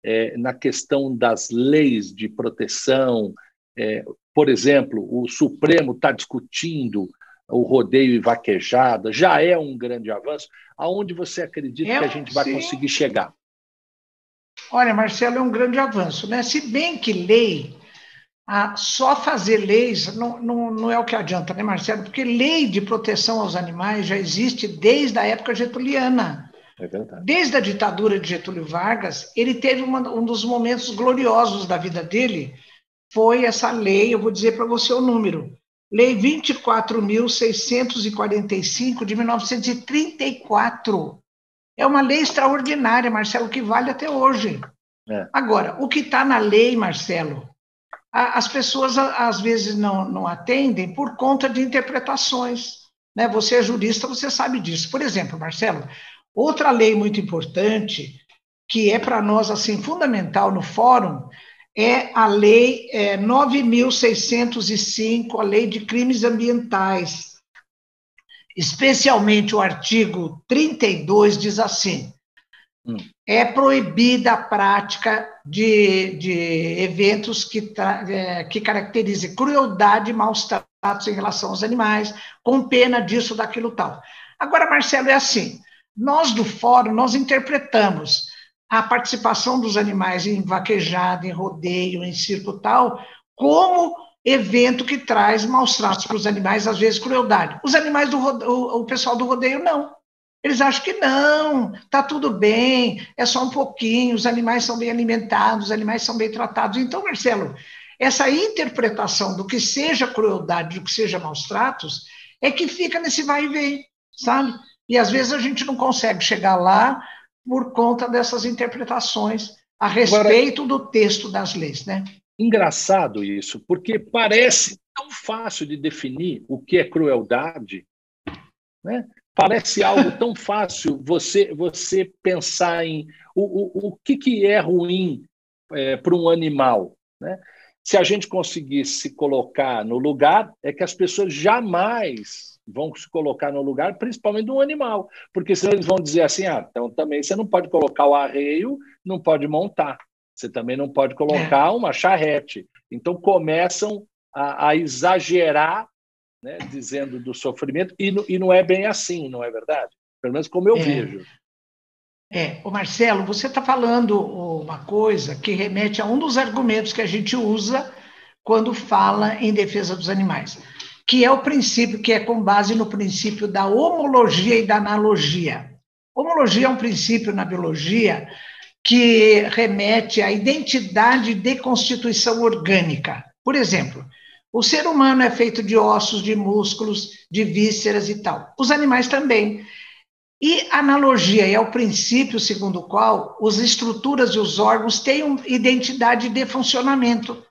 é, na questão das leis de proteção? É, por exemplo, o Supremo está discutindo o rodeio e vaquejada, já é um grande avanço. Aonde você acredita que a gente vai sim. conseguir chegar? Olha, Marcelo, é um grande avanço. Né? Se bem que lei, ah, só fazer leis não, não, não é o que adianta, né, Marcelo? Porque lei de proteção aos animais já existe desde a época getuliana. É verdade. Desde a ditadura de Getúlio Vargas, ele teve uma, um dos momentos gloriosos da vida dele, foi essa lei, eu vou dizer para você o número, Lei 24.645 de 1934. É uma lei extraordinária, Marcelo, que vale até hoje. É. Agora, o que está na lei, Marcelo, as pessoas às vezes não, não atendem por conta de interpretações. Né? Você é jurista, você sabe disso. Por exemplo, Marcelo, outra lei muito importante, que é para nós assim fundamental no fórum, é a Lei é, 9.605, a Lei de Crimes Ambientais. Especialmente o artigo 32 diz assim: hum. É proibida a prática de, de eventos que, é, que caracterizem crueldade e maus tratos em relação aos animais, com pena disso, daquilo tal. Agora, Marcelo, é assim: nós do fórum, nós interpretamos a participação dos animais em vaquejada, em rodeio, em circo tal, como evento que traz maus tratos para os animais, às vezes crueldade. Os animais do o pessoal do rodeio não. Eles acham que não, tá tudo bem, é só um pouquinho, os animais são bem alimentados, os animais são bem tratados. Então, Marcelo, essa interpretação do que seja crueldade, do que seja maus tratos, é que fica nesse vai e vem, sabe? E às vezes a gente não consegue chegar lá por conta dessas interpretações a respeito Agora, do texto das leis, né? Engraçado isso, porque parece tão fácil de definir o que é crueldade, né? Parece algo tão fácil você você pensar em o, o, o que, que é ruim é, para um animal, né? Se a gente conseguisse se colocar no lugar, é que as pessoas jamais vão se colocar no lugar, principalmente de um animal, porque senão eles vão dizer assim: ah, então também você não pode colocar o arreio, não pode montar, você também não pode colocar é. uma charrete. Então começam a, a exagerar, né, dizendo do sofrimento, e, e, não é bem assim, não é verdade? Pelo menos como eu é. vejo. É, o Marcelo, você está falando uma coisa que remete a um dos argumentos que a gente usa quando fala em defesa dos animais que é o princípio que é com base no princípio da homologia e da analogia. Homologia é um princípio na biologia que remete à identidade de constituição orgânica. Por exemplo, o ser humano é feito de ossos, de músculos, de vísceras e tal. Os animais também. E analogia é o princípio segundo o qual as estruturas e os órgãos têm identidade de funcionamento.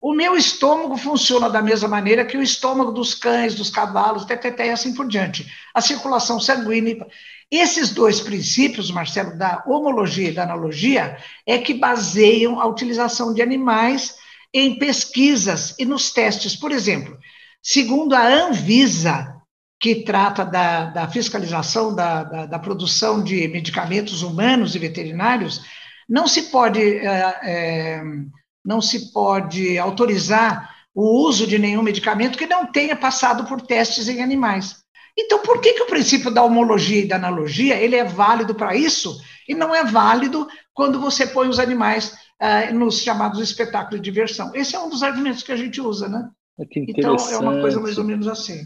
O meu estômago funciona da mesma maneira que o estômago dos cães, dos cavalos, teteté, e assim por diante. A circulação sanguínea. Esses dois princípios, Marcelo, da homologia e da analogia, é que baseiam a utilização de animais em pesquisas e nos testes. Por exemplo, segundo a Anvisa, que trata da, da fiscalização da, da, da, produção de medicamentos humanos e veterinários, não se pode. É, é, não se pode autorizar o uso de nenhum medicamento que não tenha passado por testes em animais. Então, por que, que o princípio da homologia e da analogia ele é válido para isso e não é válido quando você põe os animais uh, nos chamados espetáculos de diversão? Esse é um dos argumentos que a gente usa, né? Então, é uma coisa mais ou menos assim.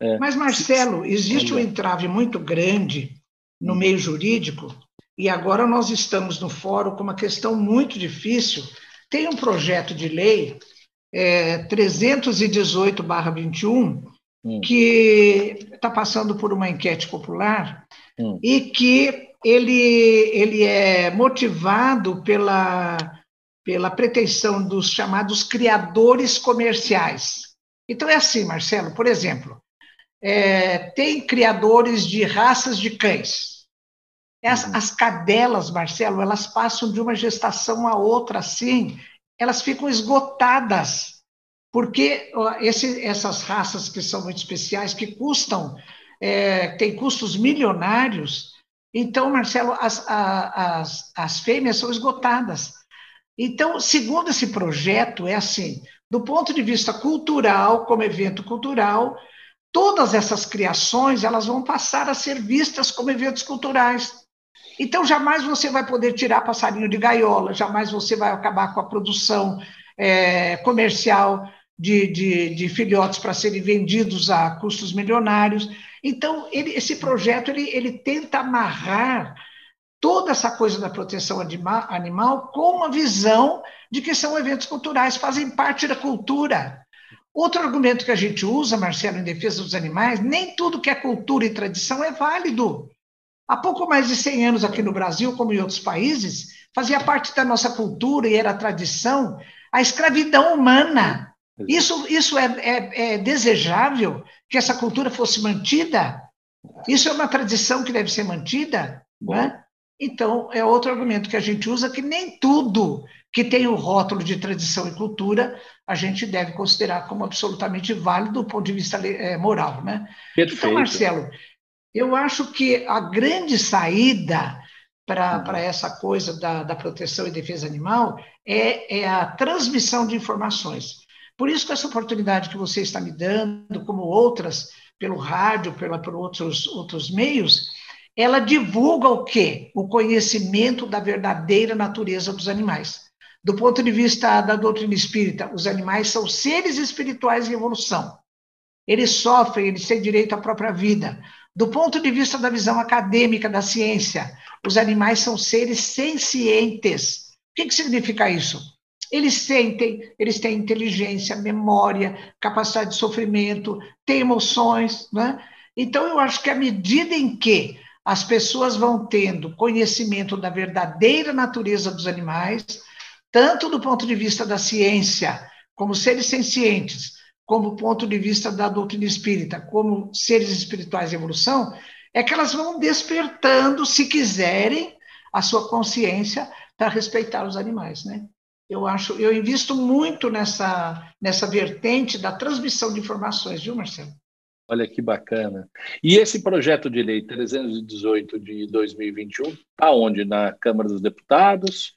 É. Mas, Marcelo, existe um entrave muito grande no meio jurídico e agora nós estamos no fórum com uma questão muito difícil tem um projeto de lei é, 318-21 hum. que está passando por uma enquete popular hum. e que ele, ele é motivado pela, pela pretensão dos chamados criadores comerciais. Então é assim, Marcelo, por exemplo, é, tem criadores de raças de cães. As, uhum. as cadelas, Marcelo, elas passam de uma gestação a outra assim, elas ficam esgotadas, porque esse, essas raças que são muito especiais, que custam, é, têm custos milionários, então, Marcelo, as, as, as fêmeas são esgotadas. Então, segundo esse projeto, é assim: do ponto de vista cultural, como evento cultural, todas essas criações elas vão passar a ser vistas como eventos culturais. Então, jamais você vai poder tirar passarinho de gaiola, jamais você vai acabar com a produção é, comercial de, de, de filhotes para serem vendidos a custos milionários. Então, ele, esse projeto ele, ele tenta amarrar toda essa coisa da proteção anima, animal com uma visão de que são eventos culturais, fazem parte da cultura. Outro argumento que a gente usa, Marcelo, em defesa dos animais, nem tudo que é cultura e tradição é válido. Há pouco mais de 100 anos aqui no Brasil, como em outros países, fazia parte da nossa cultura e era tradição a escravidão humana. Isso, isso é, é, é desejável que essa cultura fosse mantida? Isso é uma tradição que deve ser mantida? Né? Então, é outro argumento que a gente usa, que nem tudo que tem o rótulo de tradição e cultura a gente deve considerar como absolutamente válido do ponto de vista é, moral. Né? Perfeito. Então, Marcelo, eu acho que a grande saída para uhum. essa coisa da, da, proteção e defesa animal é, é, a transmissão de informações. Por isso que essa oportunidade que você está me dando, como outras, pelo rádio, pela, por outros, outros meios, ela divulga o quê? O conhecimento da verdadeira natureza dos animais. Do ponto de vista da doutrina espírita, os animais são seres espirituais em evolução. Eles sofrem, eles têm direito à própria vida. Do ponto de vista da visão acadêmica da ciência, os animais são seres sencientes. O que, que significa isso? Eles sentem, eles têm inteligência, memória, capacidade de sofrimento, têm emoções. Né? Então, eu acho que à medida em que as pessoas vão tendo conhecimento da verdadeira natureza dos animais, tanto do ponto de vista da ciência, como seres sencientes, como ponto de vista da doutrina espírita, como seres espirituais de evolução, é que elas vão despertando, se quiserem, a sua consciência para respeitar os animais, né? Eu acho, eu invisto muito nessa nessa vertente da transmissão de informações, viu, Marcelo? Olha que bacana. E esse projeto de lei 318 de 2021 está onde? Na Câmara dos Deputados?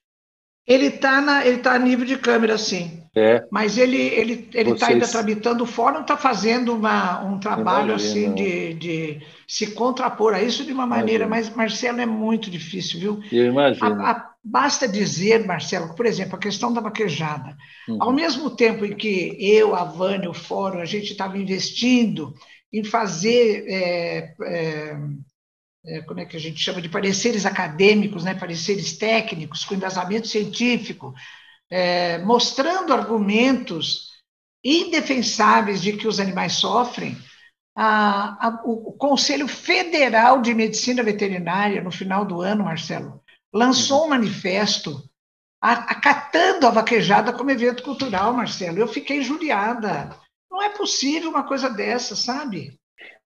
Ele está ele tá a nível de câmera, sim. É. Mas ele ele ele está ainda tramitando o fórum, está fazendo uma, um trabalho assim de, de se contrapor a isso de uma maneira, imagino. mas Marcelo é muito difícil, viu? Eu imagino. A, a, basta dizer, Marcelo, por exemplo, a questão da vaquejada. Uhum. Ao mesmo tempo em que eu, a Vânia, o fórum, a gente estava investindo em fazer é, é, é, como é que a gente chama, de pareceres acadêmicos, né, pareceres técnicos, com embasamento científico, é, mostrando argumentos indefensáveis de que os animais sofrem, a, a, o Conselho Federal de Medicina Veterinária, no final do ano, Marcelo, lançou um manifesto acatando a vaquejada como evento cultural, Marcelo. Eu fiquei injuriada. Não é possível uma coisa dessa, sabe?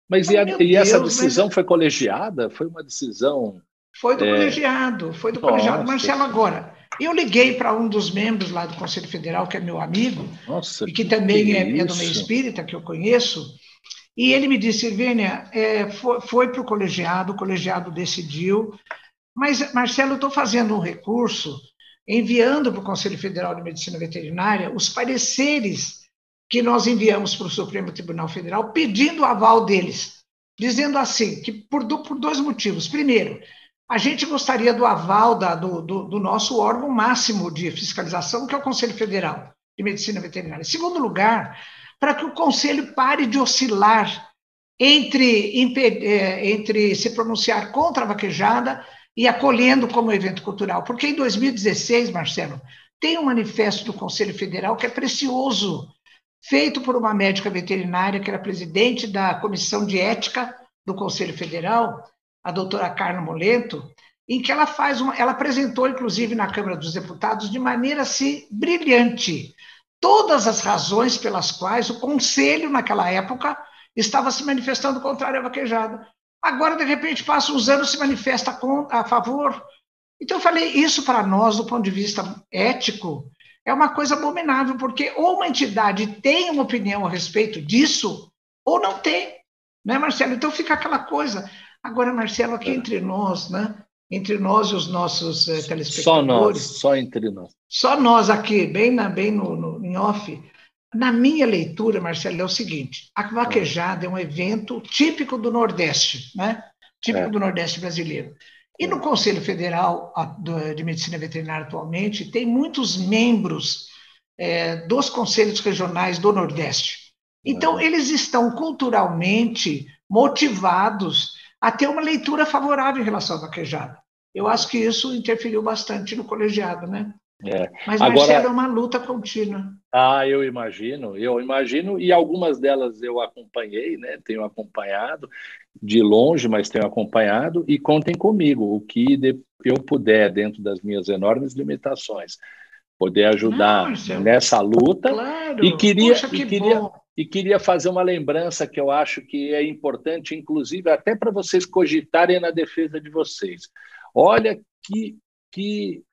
Mas e, a, e essa decisão mas... foi colegiada? Foi uma decisão. Foi do é... colegiado, foi do Nossa. colegiado. Marcelo, agora, eu liguei para um dos membros lá do Conselho Federal, que é meu amigo, Nossa, e que também que é, é, do meio espírita, que eu conheço, e ele me disse, Irvênia, é, foi, foi para o colegiado, o colegiado decidiu, mas, Marcelo, eu estou fazendo um recurso, enviando para o Conselho Federal de Medicina Veterinária os pareceres que nós enviamos para o Supremo Tribunal Federal, pedindo o aval deles, dizendo assim, que por, por dois motivos. Primeiro, a gente gostaria do aval da, do, do, do, nosso órgão máximo de fiscalização, que é o Conselho Federal de Medicina Veterinária. Em segundo lugar, para que o Conselho pare de oscilar entre, é, entre se pronunciar contra a vaquejada e acolhendo como evento cultural. Porque em 2016, Marcelo, tem um manifesto do Conselho Federal que é precioso, feito por uma médica veterinária que era presidente da Comissão de Ética do Conselho Federal, a doutora Carla Molento, em que ela faz uma, ela apresentou, inclusive, na Câmara dos Deputados, de maneira assim brilhante, todas as razões pelas quais o Conselho, naquela época, estava se manifestando contrário à vaquejada. Agora, de repente, passa uns anos se manifesta a favor. Então, eu falei, isso para nós, do ponto de vista ético, é uma coisa abominável, porque ou uma entidade tem uma opinião a respeito disso, ou não tem. Né, Marcelo? Então fica aquela coisa. Agora, Marcelo, aqui é. entre nós, né? entre nós e os nossos eh, telespectadores. Só nós, só entre nós. Só nós aqui, bem, na, bem no, no, em off. Na minha leitura, Marcelo, é o seguinte: a vaquejada é um evento típico do Nordeste, né? típico é. do Nordeste brasileiro. E no Conselho Federal de Medicina Veterinária atualmente, tem muitos membros é, dos conselhos regionais do Nordeste. Então, eles estão culturalmente motivados a ter uma leitura favorável em relação à vaquejada. Eu acho que isso interferiu bastante no colegiado, né? É. Mas, Agora, Marcelo, é uma luta contínua. Ah, eu imagino, eu imagino, e algumas delas eu acompanhei, né? Tenho acompanhado de longe, mas tenho acompanhado, e contem comigo, o que eu puder, dentro das minhas enormes limitações, poder ajudar nessa luta. Claro. E queria, Poxa, que e queria, bom. E queria fazer uma lembrança que eu acho que é importante, inclusive até para vocês cogitarem na defesa de vocês. Olha que, que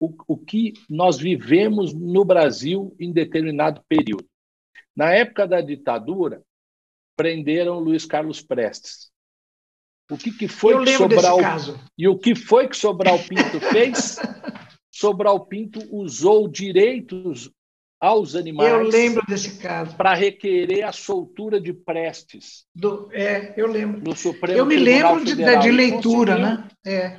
o, o que nós vivemos no Brasil em determinado período. Na época da ditadura, prenderam Luiz Carlos Prestes. O que, que foi eu que Sobral caso. e o que foi que Sobral Pinto fez? Sobral Pinto usou direitos aos animais. Eu lembro desse caso. Para requerer a soltura de prestes. Do, é, eu lembro. No Supremo eu me Tribunal lembro de, de, leitura, né? É.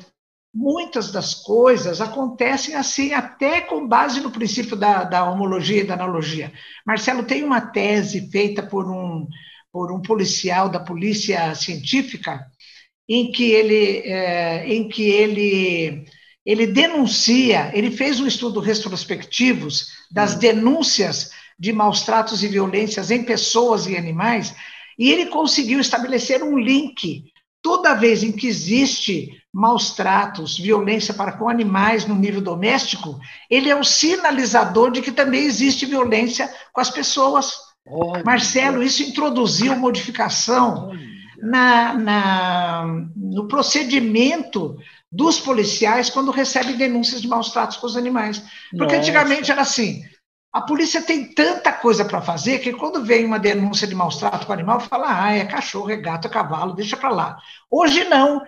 Muitas das coisas acontecem assim, até com base no princípio da, da homologia e da analogia. Marcelo, tem uma tese feita por um, por um policial da polícia científica, em que ele, é, em que ele ele denuncia, ele fez um estudo retrospectivos das hum. denúncias de maus tratos e violências em pessoas e animais, e ele conseguiu estabelecer um link. Toda vez em que existe maus tratos, violência para com animais no nível doméstico, ele é o sinalizador de que também existe violência com as pessoas. Olha, Marcelo, isso introduziu modificação na, na, no procedimento dos policiais quando recebem denúncias de maus tratos com os animais. Porque Nossa. antigamente era assim: a polícia tem tanta coisa para fazer que quando vem uma denúncia de maus tratos com o animal, fala: ah, é cachorro, é gato, é cavalo, deixa para lá. Hoje não.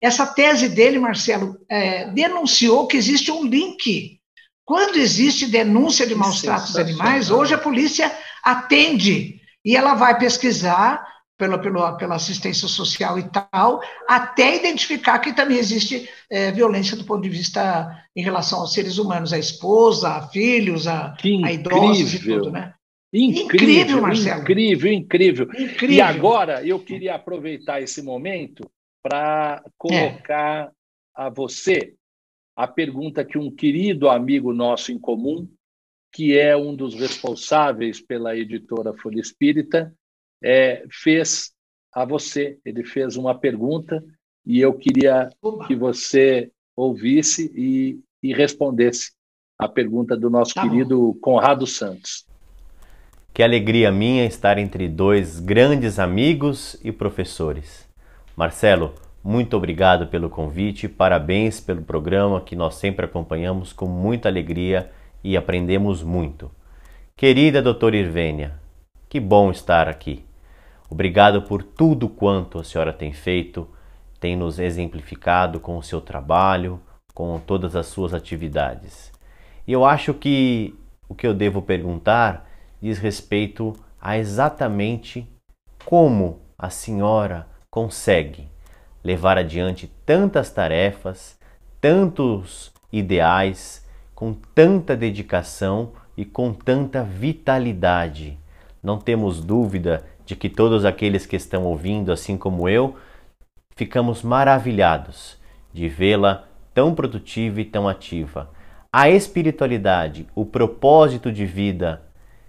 Essa tese dele, Marcelo, é, denunciou que existe um link. Quando existe denúncia de maus tratos animais, hoje a polícia atende e ela vai pesquisar pela, pela, pela assistência social e tal, até identificar que também existe é, violência do ponto de vista em relação aos seres humanos, a esposa, a filhos, a, a idosos e tudo, né? Incrível, incrível, Marcelo. Incrível, incrível, incrível. E agora eu queria aproveitar esse momento para colocar é. a você a pergunta que um querido amigo nosso em comum, que é um dos responsáveis pela editora Folha Espírita, é, fez a você. Ele fez uma pergunta e eu queria que você ouvisse e, e respondesse a pergunta do nosso tá querido bom. Conrado Santos. Que alegria minha estar entre dois grandes amigos e professores. Marcelo, muito obrigado pelo convite, parabéns pelo programa que nós sempre acompanhamos com muita alegria e aprendemos muito. Querida doutora Irvênia, que bom estar aqui. Obrigado por tudo quanto a senhora tem feito, tem nos exemplificado com o seu trabalho, com todas as suas atividades. E eu acho que o que eu devo perguntar diz respeito a exatamente como a senhora consegue levar adiante tantas tarefas, tantos ideais, com tanta dedicação e com tanta vitalidade. Não temos dúvida de que todos aqueles que estão ouvindo, assim como eu, ficamos maravilhados de vê-la tão produtiva e tão ativa. A espiritualidade, o propósito de vida,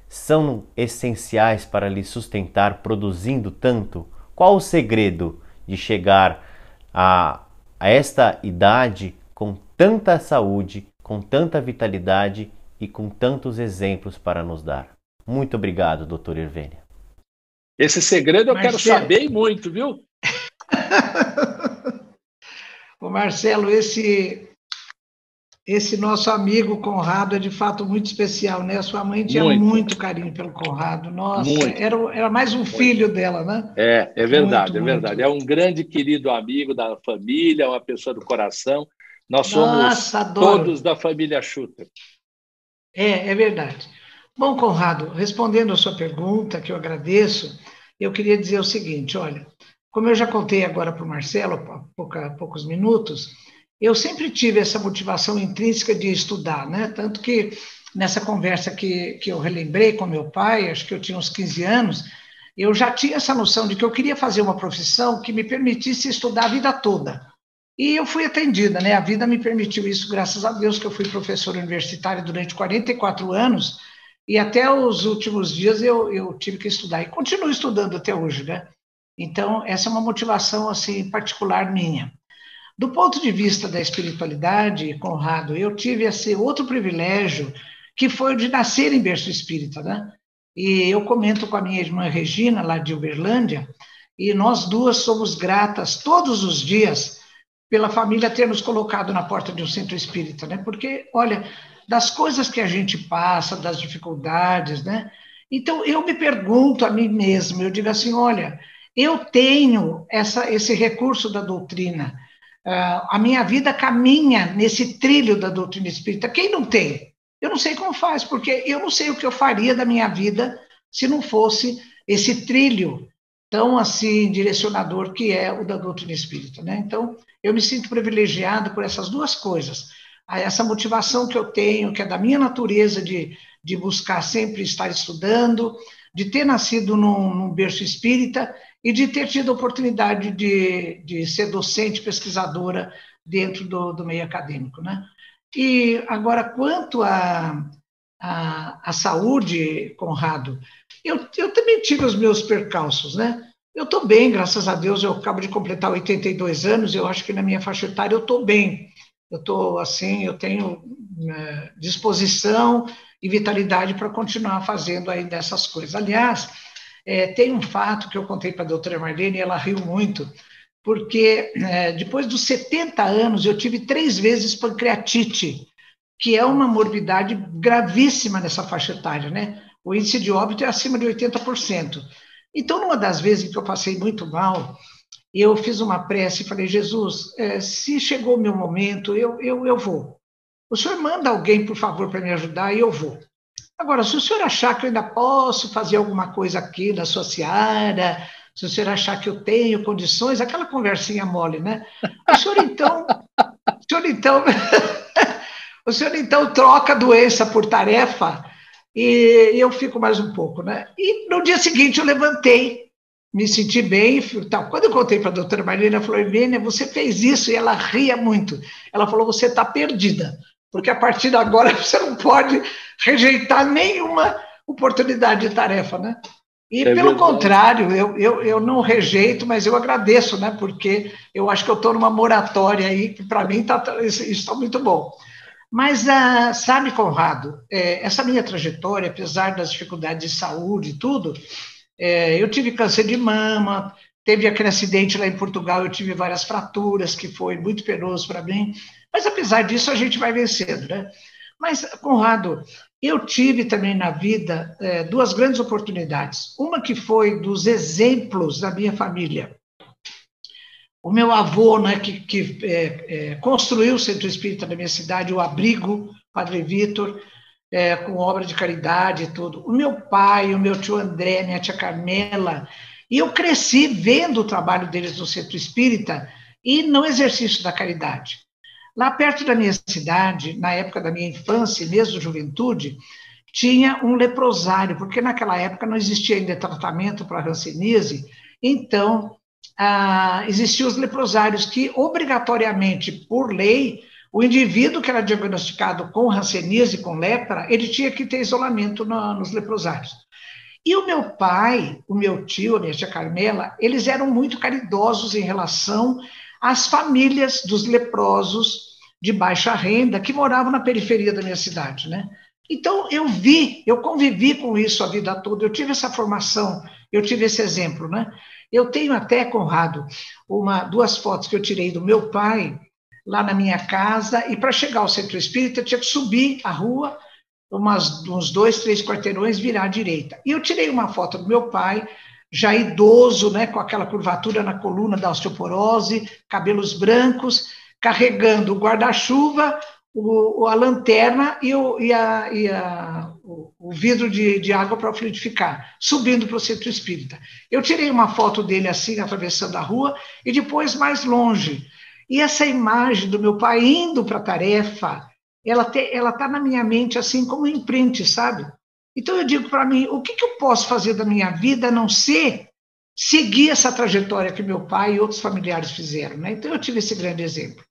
são essenciais para lhe sustentar produzindo tanto? Qual o segredo de chegar a, a esta idade com tanta saúde, com tanta vitalidade e com tantos exemplos para nos dar? Muito obrigado, doutor Irvênia. Esse segredo eu Marcelo. quero saber muito, viu? o Marcelo, esse esse nosso amigo Conrado é de fato muito especial, né? Sua mãe tinha muito, muito carinho pelo Conrado. Nossa, era, era mais um filho dela, né? É, é verdade, muito, é verdade. Muito. É um grande querido amigo da família, uma pessoa do coração. Nós somos Nossa, todos da família Schutter. É, é verdade. Bom, Conrado, respondendo a sua pergunta, que eu agradeço, eu queria dizer o seguinte: olha, como eu já contei agora para o Marcelo há pouca, poucos minutos, eu sempre tive essa motivação intrínseca de estudar, né? Tanto que nessa conversa que, que eu relembrei com meu pai, acho que eu tinha uns 15 anos, eu já tinha essa noção de que eu queria fazer uma profissão que me permitisse estudar a vida toda. E eu fui atendida, né? A vida me permitiu isso, graças a Deus, que eu fui professor universitário durante 44 anos, e até os últimos dias eu, eu tive que estudar, e continuo estudando até hoje, né? Então, essa é uma motivação, assim, particular minha. Do ponto de vista da espiritualidade, Conrado, eu tive esse outro privilégio, que foi o de nascer em berço espírita, né? E eu comento com a minha irmã Regina, lá de Uberlândia, e nós duas somos gratas todos os dias pela família ter nos colocado na porta de um centro espírita, né? Porque, olha, das coisas que a gente passa, das dificuldades, né? Então, eu me pergunto a mim mesmo, eu digo assim, olha, eu tenho essa, esse recurso da doutrina, a minha vida caminha nesse trilho da doutrina espírita. Quem não tem? Eu não sei como faz, porque eu não sei o que eu faria da minha vida se não fosse esse trilho tão assim direcionador que é o da doutrina espírita, né? Então, eu me sinto privilegiado por essas duas coisas. Essa motivação que eu tenho, que é da minha natureza de, de buscar sempre estar estudando, de ter nascido num, num berço espírita e de ter tido a oportunidade de, de ser docente, pesquisadora dentro do, do meio acadêmico. Né? E agora, quanto à a, a, saúde, Conrado, eu, eu também tive os meus percalços, né? Eu estou bem, graças a Deus, eu acabo de completar 82 anos, eu acho que na minha faixa etária eu estou bem. Eu estou assim, eu tenho é, disposição e vitalidade para continuar fazendo ainda essas coisas. Aliás, é, tem um fato que eu contei para a doutora Marlene e ela riu muito, porque é, depois dos 70 anos eu tive três vezes pancreatite, que é uma morbidade gravíssima nessa faixa etária, né? O índice de óbito é acima de 80%. Então, numa das vezes que eu passei muito mal, eu fiz uma prece e falei: Jesus, é, se chegou o meu momento, eu, eu, eu vou. O senhor manda alguém, por favor, para me ajudar e eu vou. Agora, se o senhor achar que eu ainda posso fazer alguma coisa aqui na sua seara, se o senhor achar que eu tenho condições, aquela conversinha mole, né? O senhor então, o senhor então, o senhor então troca doença por tarefa e eu fico mais um pouco, né? E no dia seguinte eu levantei me senti bem. Tal. Quando eu contei para a doutora Marina, falou: Irvênia, você fez isso, e ela ria muito. Ela falou: você está perdida, porque a partir de agora você não pode rejeitar nenhuma oportunidade de tarefa, né? E, é pelo verdade. contrário, eu, eu, eu não rejeito, mas eu agradeço, né? Porque eu acho que eu estou numa moratória aí, que para mim tá, isso está muito bom. Mas, ah, sabe, Conrado, é, essa minha trajetória, apesar das dificuldades de saúde e tudo, é, eu tive câncer de mama, teve aquele acidente lá em Portugal, eu tive várias fraturas, que foi muito penoso para mim, mas apesar disso a gente vai vencendo, né? Mas, Conrado, eu tive também na vida é, duas grandes oportunidades. Uma que foi dos exemplos da minha família. O meu avô, né, que, que é, é, construiu o Centro Espírita da minha cidade, o Abrigo, Padre Vitor, é, com obra de caridade e tudo. O meu pai, o meu tio André, minha tia Carmela. E eu cresci vendo o trabalho deles no Centro Espírita e no exercício da caridade. Lá perto da minha cidade, na época da minha infância e mesmo juventude, tinha um leprosário, porque naquela época não existia ainda tratamento para hanseníase, então ah, existiam os leprosários que, obrigatoriamente, por lei, o indivíduo que era diagnosticado com hanseníase, com lepra, ele tinha que ter isolamento no, nos leprosários. E o meu pai, o meu tio, a minha tia Carmela, eles eram muito caridosos em relação às famílias dos leprosos de baixa renda que moravam na periferia da minha cidade, né? Então eu vi, eu convivi com isso a vida toda, eu tive essa formação, eu tive esse exemplo, né? Eu tenho até, Conrado, uma, duas fotos que eu tirei do meu pai, lá na minha casa, e para chegar ao centro espírita, eu tinha que subir a rua, umas, uns dois, três quarteirões, virar à direita. E eu tirei uma foto do meu pai, já idoso, né, com aquela curvatura na coluna da osteoporose, cabelos brancos, carregando o guarda-chuva, a lanterna e, o, e, a, e a, o, o, vidro de, de água para fluidificar, subindo para o centro espírita. Eu tirei uma foto dele assim, atravessando a rua, e depois mais longe, e essa imagem do meu pai indo para a tarefa, ela está na minha mente assim como um imprint, sabe? Então eu digo para mim, o que, que eu posso fazer da minha vida a não ser seguir essa trajetória que meu pai e outros familiares fizeram, né? Então eu tive esse grande exemplo.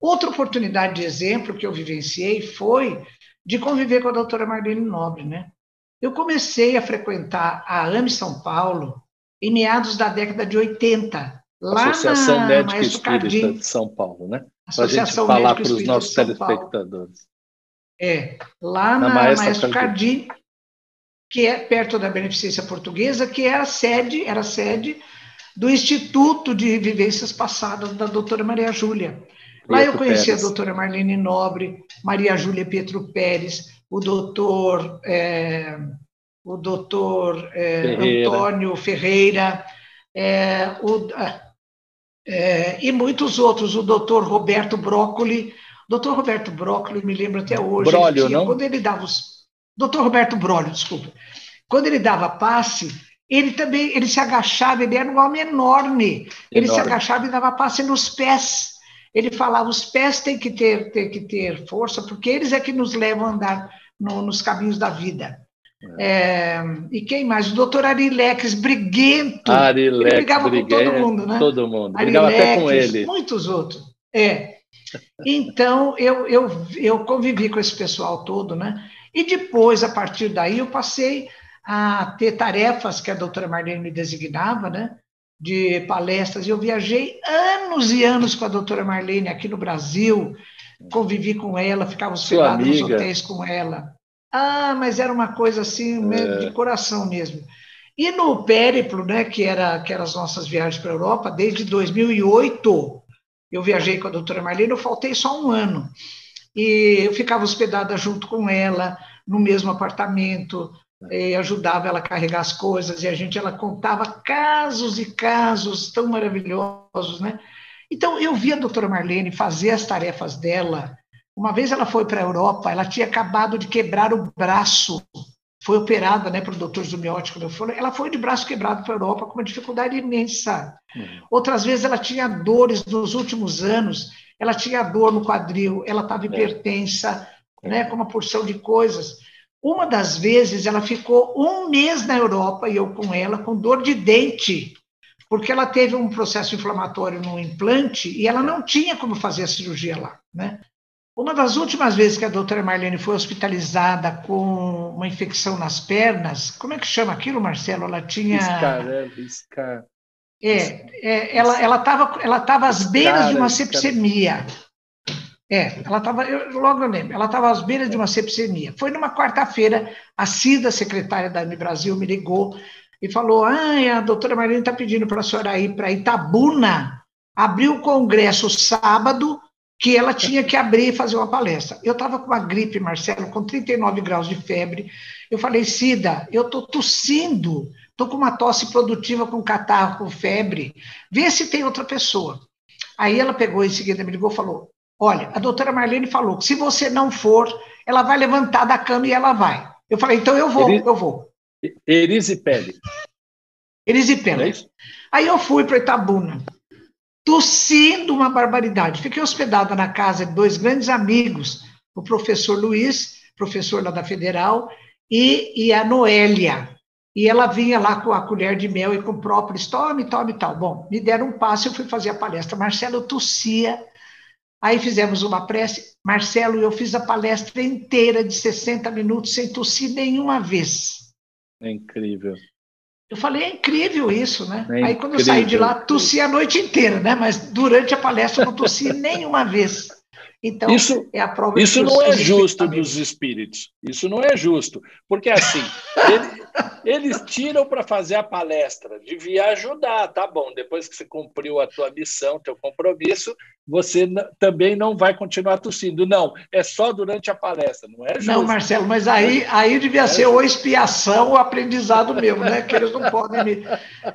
Outra oportunidade de exemplo que eu vivenciei foi de conviver com a doutora Marlene Nobre, né? Eu comecei a frequentar a AME São Paulo em meados da década de 80, Lá Associação na Médica Espírita Cardim, de São Paulo, né? Para a gente falar para os nossos telespectadores. É, lá na, na Maestro, Maestro Cardim, que é perto da Beneficência Portuguesa, que era sede, era sede do Instituto de Vivências Passadas da doutora Maria Júlia. Lá eu conheci Pérez. a doutora Marlene Nobre, Maria Júlia Pietro Pérez, o doutor, é, o doutor é, Ferreira. Antônio Ferreira, é, o, é, e muitos outros, o doutor Roberto Broccoli. Doutor Roberto Broccoli, me lembro até hoje. Brólio, tinha, não? Quando ele dava os. Doutor Roberto Brólio, desculpa. Quando ele dava passe, ele também ele se agachava, ele era um homem enorme. enorme. Ele se agachava e dava passe nos pés. Ele falava: os pés têm que ter, têm que ter força, porque eles é que nos levam a andar no, nos caminhos da vida. É, e quem mais? O doutor Arilex Briguento. Arilex, ele brigava Briguento, com todo mundo, né? Todo mundo. Brigava Arilex, até com ele. Muitos outros. É. Então, eu, eu, eu convivi com esse pessoal todo, né? E depois, a partir daí, eu passei a ter tarefas que a doutora Marlene me designava, né? De palestras. Eu viajei anos e anos com a doutora Marlene aqui no Brasil, convivi com ela, ficava hospedado nos hotéis com ela. Ah, mas era uma coisa assim, é. de coração mesmo. E no périplo, né, que, era, que eram as nossas viagens para a Europa, desde 2008, eu viajei com a doutora Marlene, eu faltei só um ano. E eu ficava hospedada junto com ela, no mesmo apartamento, ajudava ela a carregar as coisas, e a gente, ela contava casos e casos tão maravilhosos, né? Então, eu vi a doutora Marlene fazer as tarefas dela, uma vez ela foi para a Europa, ela tinha acabado de quebrar o braço, foi operada né, pelo doutor Zumiotti, como eu falei, ela foi de braço quebrado para a Europa com uma dificuldade imensa. Uhum. Outras vezes ela tinha dores nos últimos anos, ela tinha dor no quadril, ela estava é. hipertensa, é. né, com uma porção de coisas. Uma das vezes ela ficou um mês na Europa e eu com ela com dor de dente, porque ela teve um processo inflamatório no implante e ela não tinha como fazer a cirurgia lá, né? Uma das últimas vezes que a doutora Marlene foi hospitalizada com uma infecção nas pernas, como é que chama aquilo, Marcelo? Ela tinha. Iscar, é, é, ela ela estava ela tava às beiras de uma sepsemia. É, ela estava, logo eu lembro, ela estava às beiras de uma sepsemia. Foi numa quarta-feira, a Cida, secretária da M Brasil, me ligou e falou: Ah, a doutora Marlene está pedindo para a senhora ir para Itabuna, abrir o congresso sábado, que ela tinha que abrir e fazer uma palestra. Eu estava com uma gripe, Marcelo, com 39 graus de febre. Eu falei, Cida, eu estou tossindo, estou com uma tosse produtiva, com catarro, com febre. Vê se tem outra pessoa. Aí ela pegou em seguida, me ligou e falou: Olha, a doutora Marlene falou que se você não for, ela vai levantar da cama e ela vai. Eu falei, então eu vou, eu vou. Erisipele. Erisipele. É Aí eu fui para Itabuna, tossindo uma barbaridade. Fiquei hospedada na casa de dois grandes amigos, o professor Luiz, professor lá da Federal, e, e a Noélia. E ela vinha lá com a colher de mel e com própolis, tome, tome e tal. Bom, me deram um passo, eu fui fazer a palestra. Marcelo tossia, Aí fizemos uma prece. Marcelo, eu fiz a palestra inteira de 60 minutos sem tossir nenhuma vez. É incrível. Eu falei, é incrível isso, né? É Aí quando eu saí de lá, tossi a noite inteira, né? Mas durante a palestra eu não tossi nenhuma vez. Então, isso, é a prova Isso não é justo dos espíritos. Isso não é justo. Porque assim, ele, eles tiram para fazer a palestra, devia ajudar, tá bom. Depois que você cumpriu a tua missão, teu compromisso, você também não vai continuar tossindo. Não, é só durante a palestra, não é justo. Não, Marcelo, mas aí, aí devia é ser ou expiação ou aprendizado meu, né? Que eles não podem me.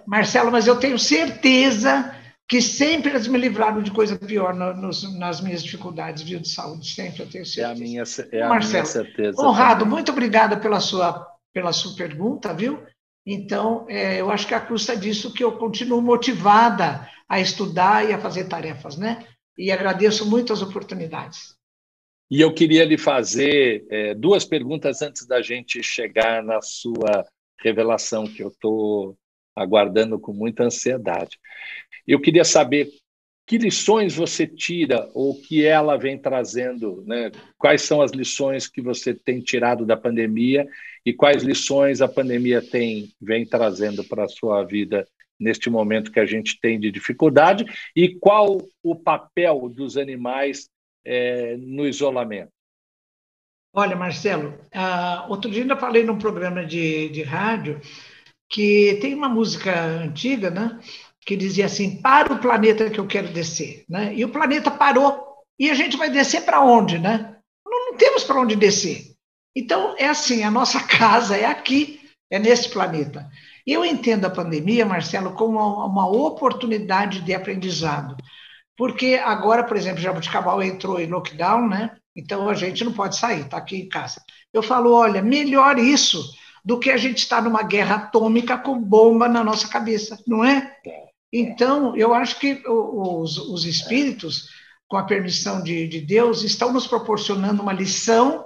Marcelo, mas eu tenho certeza que sempre eles me livraram de coisa pior no, nos, nas minhas dificuldades, viu, de saúde, sempre eu tenho certeza. É a minha, é a Marcelo, minha certeza. Honrado, também. muito obrigada pela sua pela sua pergunta, viu? Então, é, eu acho que a custa disso que eu continuo motivada a estudar e a fazer tarefas, né? E agradeço muito as oportunidades. E eu queria lhe fazer é, duas perguntas antes da gente chegar na sua revelação, que eu estou aguardando com muita ansiedade. Eu queria saber que lições você tira ou que ela vem trazendo, né? Quais são as lições que você tem tirado da pandemia e quais lições a pandemia tem vem trazendo para a sua vida neste momento que a gente tem de dificuldade e qual o papel dos animais é, no isolamento? Olha, Marcelo, uh, outro dia ainda falei num programa de, de rádio que tem uma música antiga, né? Que dizia assim: para o planeta que eu quero descer. Né? E o planeta parou. E a gente vai descer para onde? Né? Não, não temos para onde descer. Então, é assim: a nossa casa é aqui, é nesse planeta. Eu entendo a pandemia, Marcelo, como uma, oportunidade de aprendizado. Porque agora, por exemplo, Jabuticabal entrou em lockdown, né? Então a gente não pode sair, está aqui em casa. Eu falo, olha, melhor isso do que a gente estar numa guerra atômica com bomba na nossa cabeça, não é? Então, eu acho que os, os espíritos, com a permissão de, de Deus, estão nos proporcionando uma lição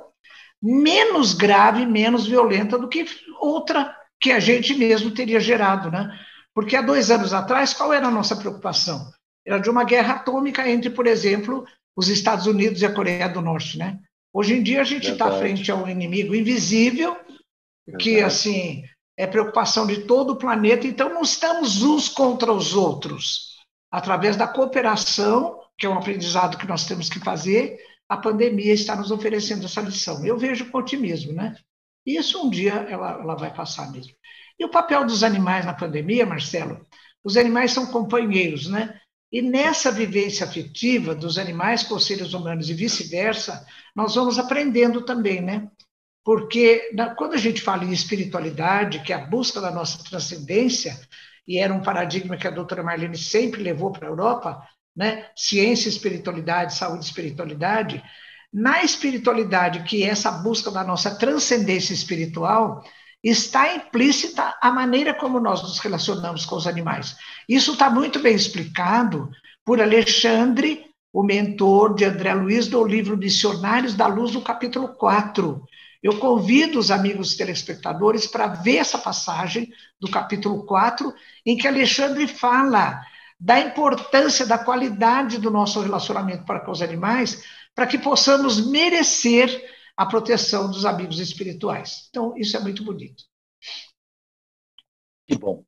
menos grave, menos violenta do que outra que a gente mesmo teria gerado, né? Porque há dois anos atrás, qual era a nossa preocupação? Era de uma guerra atômica entre, por exemplo, os Estados Unidos e a Coreia do Norte, né? Hoje em dia a gente está frente a um inimigo invisível que, assim, é preocupação de todo o planeta, então não estamos uns contra os outros. Através da cooperação, que é um aprendizado que nós temos que fazer, a pandemia está nos oferecendo essa lição. Eu vejo com otimismo, né? Isso um dia ela, ela vai passar mesmo. E o papel dos animais na pandemia, Marcelo? Os animais são companheiros, né? E nessa vivência afetiva dos animais com os seres humanos e vice-versa, nós vamos aprendendo também, né? Porque quando a gente fala em espiritualidade, que é a busca da nossa transcendência, e era um paradigma que a doutora Marlene sempre levou para a Europa, né? ciência, espiritualidade, saúde, espiritualidade, na espiritualidade, que é essa busca da nossa transcendência espiritual, está implícita a maneira como nós nos relacionamos com os animais. Isso está muito bem explicado por Alexandre, o mentor de André Luiz, do livro Dicionários da Luz, no capítulo 4, Eu convido os amigos telespectadores para ver essa passagem do capítulo 4, em que Alexandre fala da importância, da qualidade do nosso relacionamento para com os animais, para que possamos merecer a proteção dos amigos espirituais. Então, isso é muito bonito. Que bom.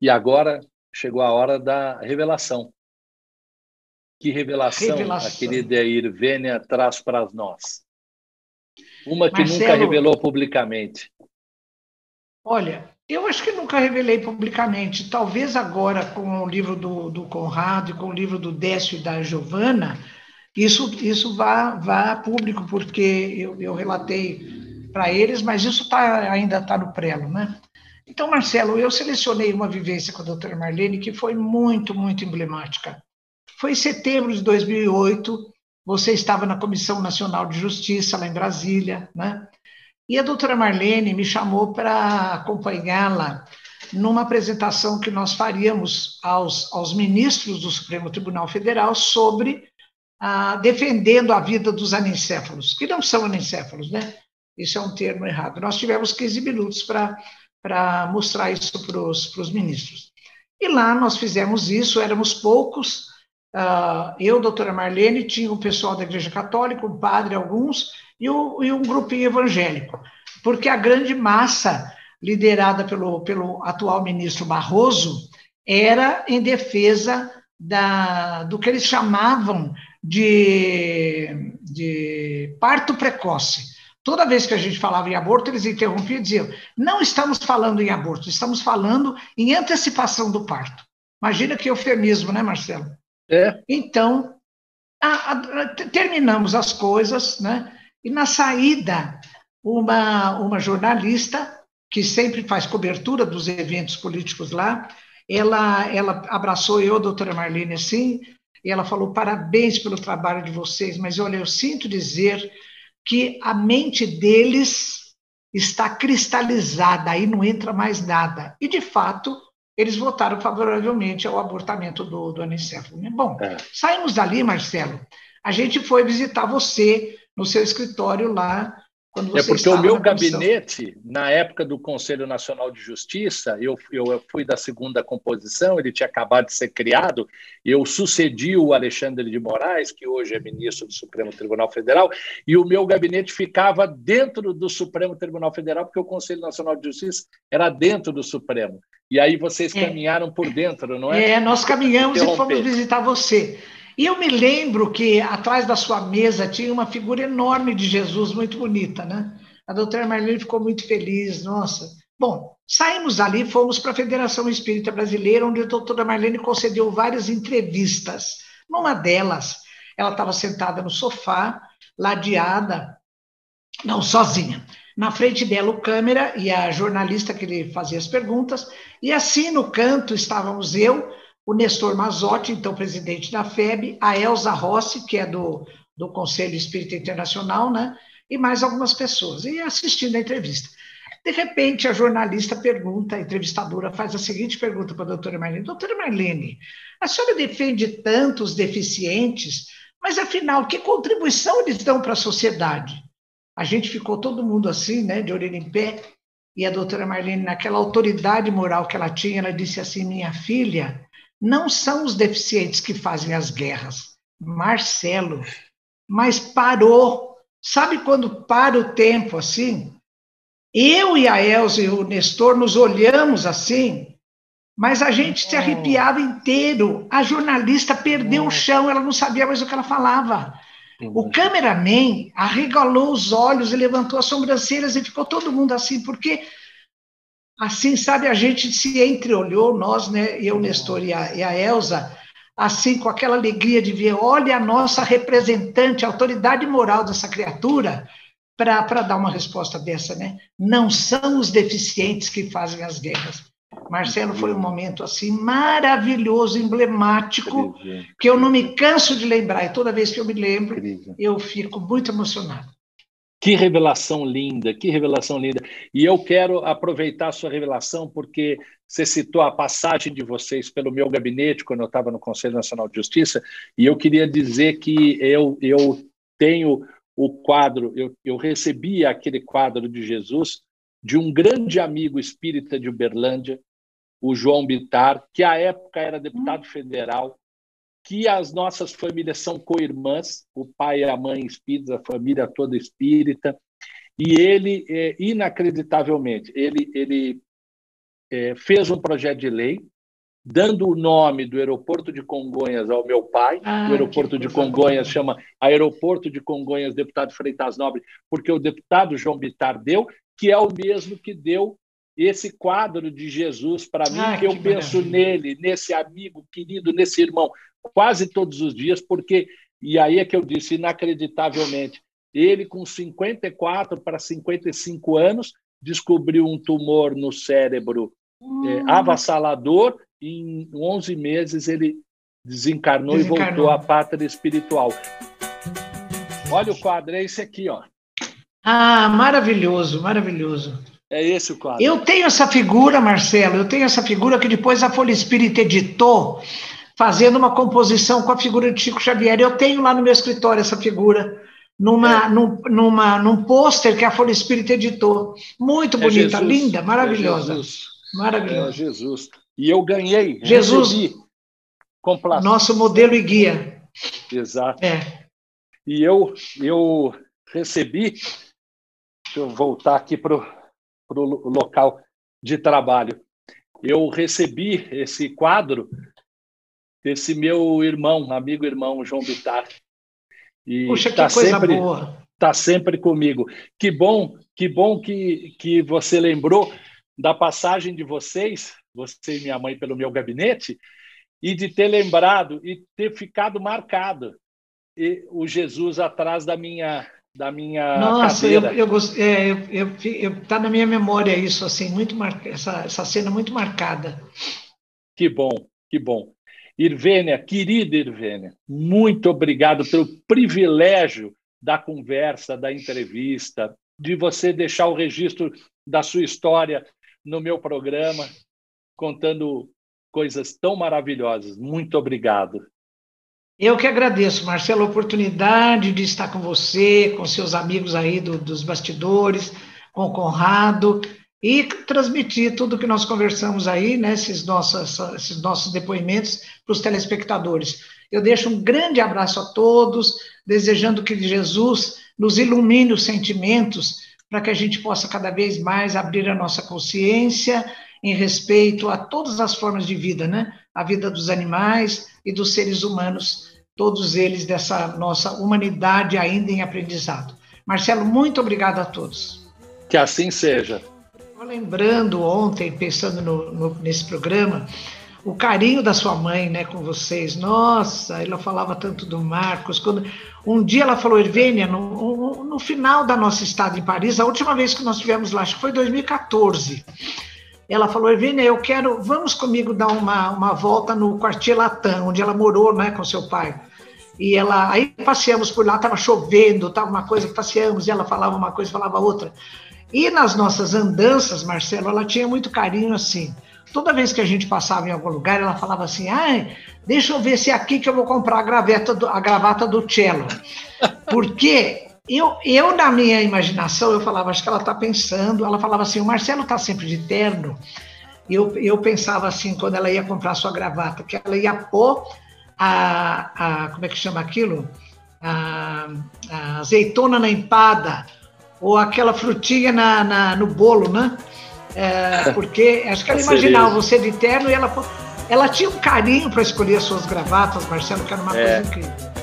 E agora chegou a hora da revelação. Que revelação, revelação. a querida Irvênia traz para nós? Uma que Marcelo, nunca revelou publicamente. Olha, eu acho que nunca revelei publicamente. Talvez agora, com o livro do, do Conrado e com o livro do Décio e da Giovana, isso, isso vá, vá a público, porque eu, eu relatei para eles, mas isso tá, ainda está no prelo, né? Então, Marcelo, eu selecionei uma vivência com a doutora Marlene que foi muito, muito emblemática. Foi em setembro de 2008, você estava na Comissão Nacional de Justiça, lá em Brasília, né? E a doutora Marlene me chamou para acompanhá-la numa apresentação que nós faríamos aos, aos ministros do Supremo Tribunal Federal sobre ah, defendendo a vida dos anencéfalos, que não são anencéfalos, né? Isso é um termo errado. Nós tivemos 15 minutos para mostrar isso para os ministros. E lá nós fizemos isso, éramos poucos, uh, eu, doutora Marlene, tinha o pessoal da Igreja Católica, um padre, alguns, e, o, e um grupinho evangélico, porque a grande massa, liderada pelo, pelo atual ministro Barroso, era em defesa da, do que eles chamavam de, de parto precoce. Toda vez que a gente falava em aborto, eles interrompiam e diziam: não estamos falando em aborto, estamos falando em antecipação do parto. Imagina que eufemismo, né, Marcelo? É. Então, a, a, terminamos as coisas, né? E na saída, uma, uma jornalista, que sempre faz cobertura dos eventos políticos lá, ela, ela abraçou eu, doutora Marlene, assim, e ela falou: parabéns pelo trabalho de vocês, mas olha, eu sinto dizer que a mente deles está cristalizada, aí não entra mais nada. E, de fato, eles votaram favoravelmente ao abortamento do, do anencefalo. Bom, é. saímos dali, Marcelo, a gente foi visitar você no seu escritório lá é porque o meu gabinete, na época do Conselho Nacional de Justiça, eu, eu fui da segunda composição, ele tinha acabado de ser criado, eu sucedi o Alexandre de Moraes, que hoje é ministro do Supremo Tribunal Federal, e o meu gabinete ficava dentro do Supremo Tribunal Federal, porque o Conselho Nacional de Justiça era dentro do Supremo. E aí vocês é. caminharam por dentro, não é? É, nós caminhamos e fomos visitar você. E eu me lembro que atrás da sua mesa tinha uma figura enorme de Jesus, muito bonita, né? A doutora Marlene ficou muito feliz, nossa. Bom, saímos dali, fomos para a Federação Espírita Brasileira, onde a doutora Marlene concedeu várias entrevistas. Numa delas, ela estava sentada no sofá, ladeada, não, sozinha. Na frente dela, o câmera e a jornalista que lhe fazia as perguntas, e assim no canto estávamos eu, o Nestor Mazotti, então presidente da FEB, a Elza Rossi, que é do, do Conselho Espírita Internacional, né? e mais algumas pessoas, e assistindo a entrevista. De repente, a jornalista pergunta, a entrevistadora faz a seguinte pergunta para a doutora Marlene: Doutora Marlene, a senhora defende tantos deficientes, mas afinal, que contribuição eles dão para a sociedade? A gente ficou todo mundo assim, né, de orelha em pé, e a doutora Marlene, naquela autoridade moral que ela tinha, ela disse assim: Minha filha, não são os deficientes que fazem as guerras. Marcelo, mas parou. Sabe quando para o tempo assim? Eu e a Elza e o Nestor nos olhamos assim, mas a gente se arrepiava inteiro. A jornalista perdeu o chão, ela não sabia mais o que ela falava. O cameraman arregalou os olhos e levantou as sobrancelhas e ficou todo mundo assim, porque Assim, sabe, a gente se entreolhou, nós, né, eu, Nestor e a, e a Elza, assim, com aquela alegria de ver, olha a nossa representante, a autoridade moral dessa criatura, para dar uma resposta dessa, né? Não são os deficientes que fazem as guerras. Marcelo foi um momento assim maravilhoso, emblemático, que eu não me canso de lembrar, e toda vez que eu me lembro, eu fico muito emocionado. Que revelação linda, que revelação linda. E eu quero aproveitar a sua revelação, porque você citou a passagem de vocês pelo meu gabinete, quando eu estava no Conselho Nacional de Justiça, e eu queria dizer que eu, eu tenho o quadro, eu, eu recebi aquele quadro de Jesus de um grande amigo espírita de Uberlândia, o João Bitar, que à época era deputado federal, que as nossas famílias são co-irmãs, o pai e a mãe espíritas, a família toda espírita, e ele, é, inacreditavelmente, ele, ele é, fez um projeto de lei dando o nome do aeroporto de Congonhas ao meu pai. Ah, o aeroporto de Congonhas boa. chama Aeroporto de Congonhas Deputado Freitas Nobre, porque o deputado João Bitar deu, que é o mesmo que deu esse quadro de Jesus para mim, ah, que eu penso nele, nesse amigo querido, nesse irmão, quase todos os dias, porque, e aí é que eu disse, inacreditavelmente, ele com 54 para 55 anos descobriu um tumor no cérebro hum. é, avassalador e em 11 meses ele desencarnou, desencarnou, e voltou à pátria espiritual. Olha o quadro, é esse aqui, ó. Ah, maravilhoso, maravilhoso. É esse o quadro. Eu tenho essa figura, Marcelo, eu tenho essa figura que depois a Folha Espírita editou, fazendo uma composição com a figura de Chico Xavier. Eu tenho lá no meu escritório essa figura, numa, é. num, numa, num pôster que a Folha Espírita editou. Muito é bonita, é linda, maravilhosa. É Jesus. Maravilhosa. É Jesus. E eu ganhei, Jesus, recebi, nosso modelo e guia. Exato. É. E eu, eu recebi, deixa eu voltar aqui para o local de trabalho. Eu recebi esse quadro desse meu irmão, amigo irmão João Bitar. E Puxa, que tá coisa sempre, boa. Está sempre comigo. Que bom, que bom que, que você lembrou da passagem de vocês, você e minha mãe, pelo meu gabinete, e de ter lembrado e ter ficado marcado e o Jesus atrás da minha da minha Nossa, cadeira. eu, eu, é, eu, eu, eu, tá na minha memória isso assim, muito mar... essa, essa cena muito marcada. Que bom, que bom. Irvênia, querida Irvênia, muito obrigado pelo privilégio da conversa, da entrevista, de você deixar o registro da sua história no meu programa, contando coisas tão maravilhosas. Muito obrigado. Eu que agradeço, Marcelo, a oportunidade de estar com você, com seus amigos aí do, dos bastidores, com o Conrado, e transmitir tudo que nós conversamos aí, né, esses, nossos, esses nossos depoimentos para os telespectadores. Eu deixo um grande abraço a todos, desejando que Jesus nos ilumine os sentimentos para que a gente possa cada vez mais abrir a nossa consciência em respeito a todas as formas de vida, né? A vida dos animais e dos seres humanos, todos eles dessa nossa humanidade ainda em aprendizado. Marcelo, muito obrigado a todos. Que assim seja. Lembrando ontem, pensando no, no, nesse programa, o carinho da sua mãe, né, com vocês. Nossa, ela falava tanto do Marcos. Quando um dia ela falou, Ervênia, no, no final da nossa estada em Paris, a última vez que nós tivemos lá, acho que foi 2014. Ela falou, Ervênia, eu quero, vamos comigo dar uma, uma volta no Quartier Latam, onde ela morou, né, com seu pai. E ela, aí passeamos por lá, estava chovendo, estava uma coisa passeamos, e ela falava uma coisa, falava outra. E nas nossas andanças, Marcelo, ela tinha muito carinho assim toda vez que a gente passava em algum lugar, ela falava assim: ai, deixa eu ver se é aqui que eu vou comprar a, graveta do, a gravata do cello. Porque eu, eu, na minha imaginação, eu falava, acho que ela está pensando, ela falava assim: o Marcelo está sempre de terno. Eu, eu pensava assim, quando ela ia comprar a sua gravata, que ela ia pôr a, a como é que chama aquilo? A, a azeitona na empada, ou aquela frutinha na, na no bolo, né? É, porque acho que ela imaginava você de terno e ela, ela tinha um carinho para escolher as suas gravatas, Marcelo, que era uma é. coisa incrível.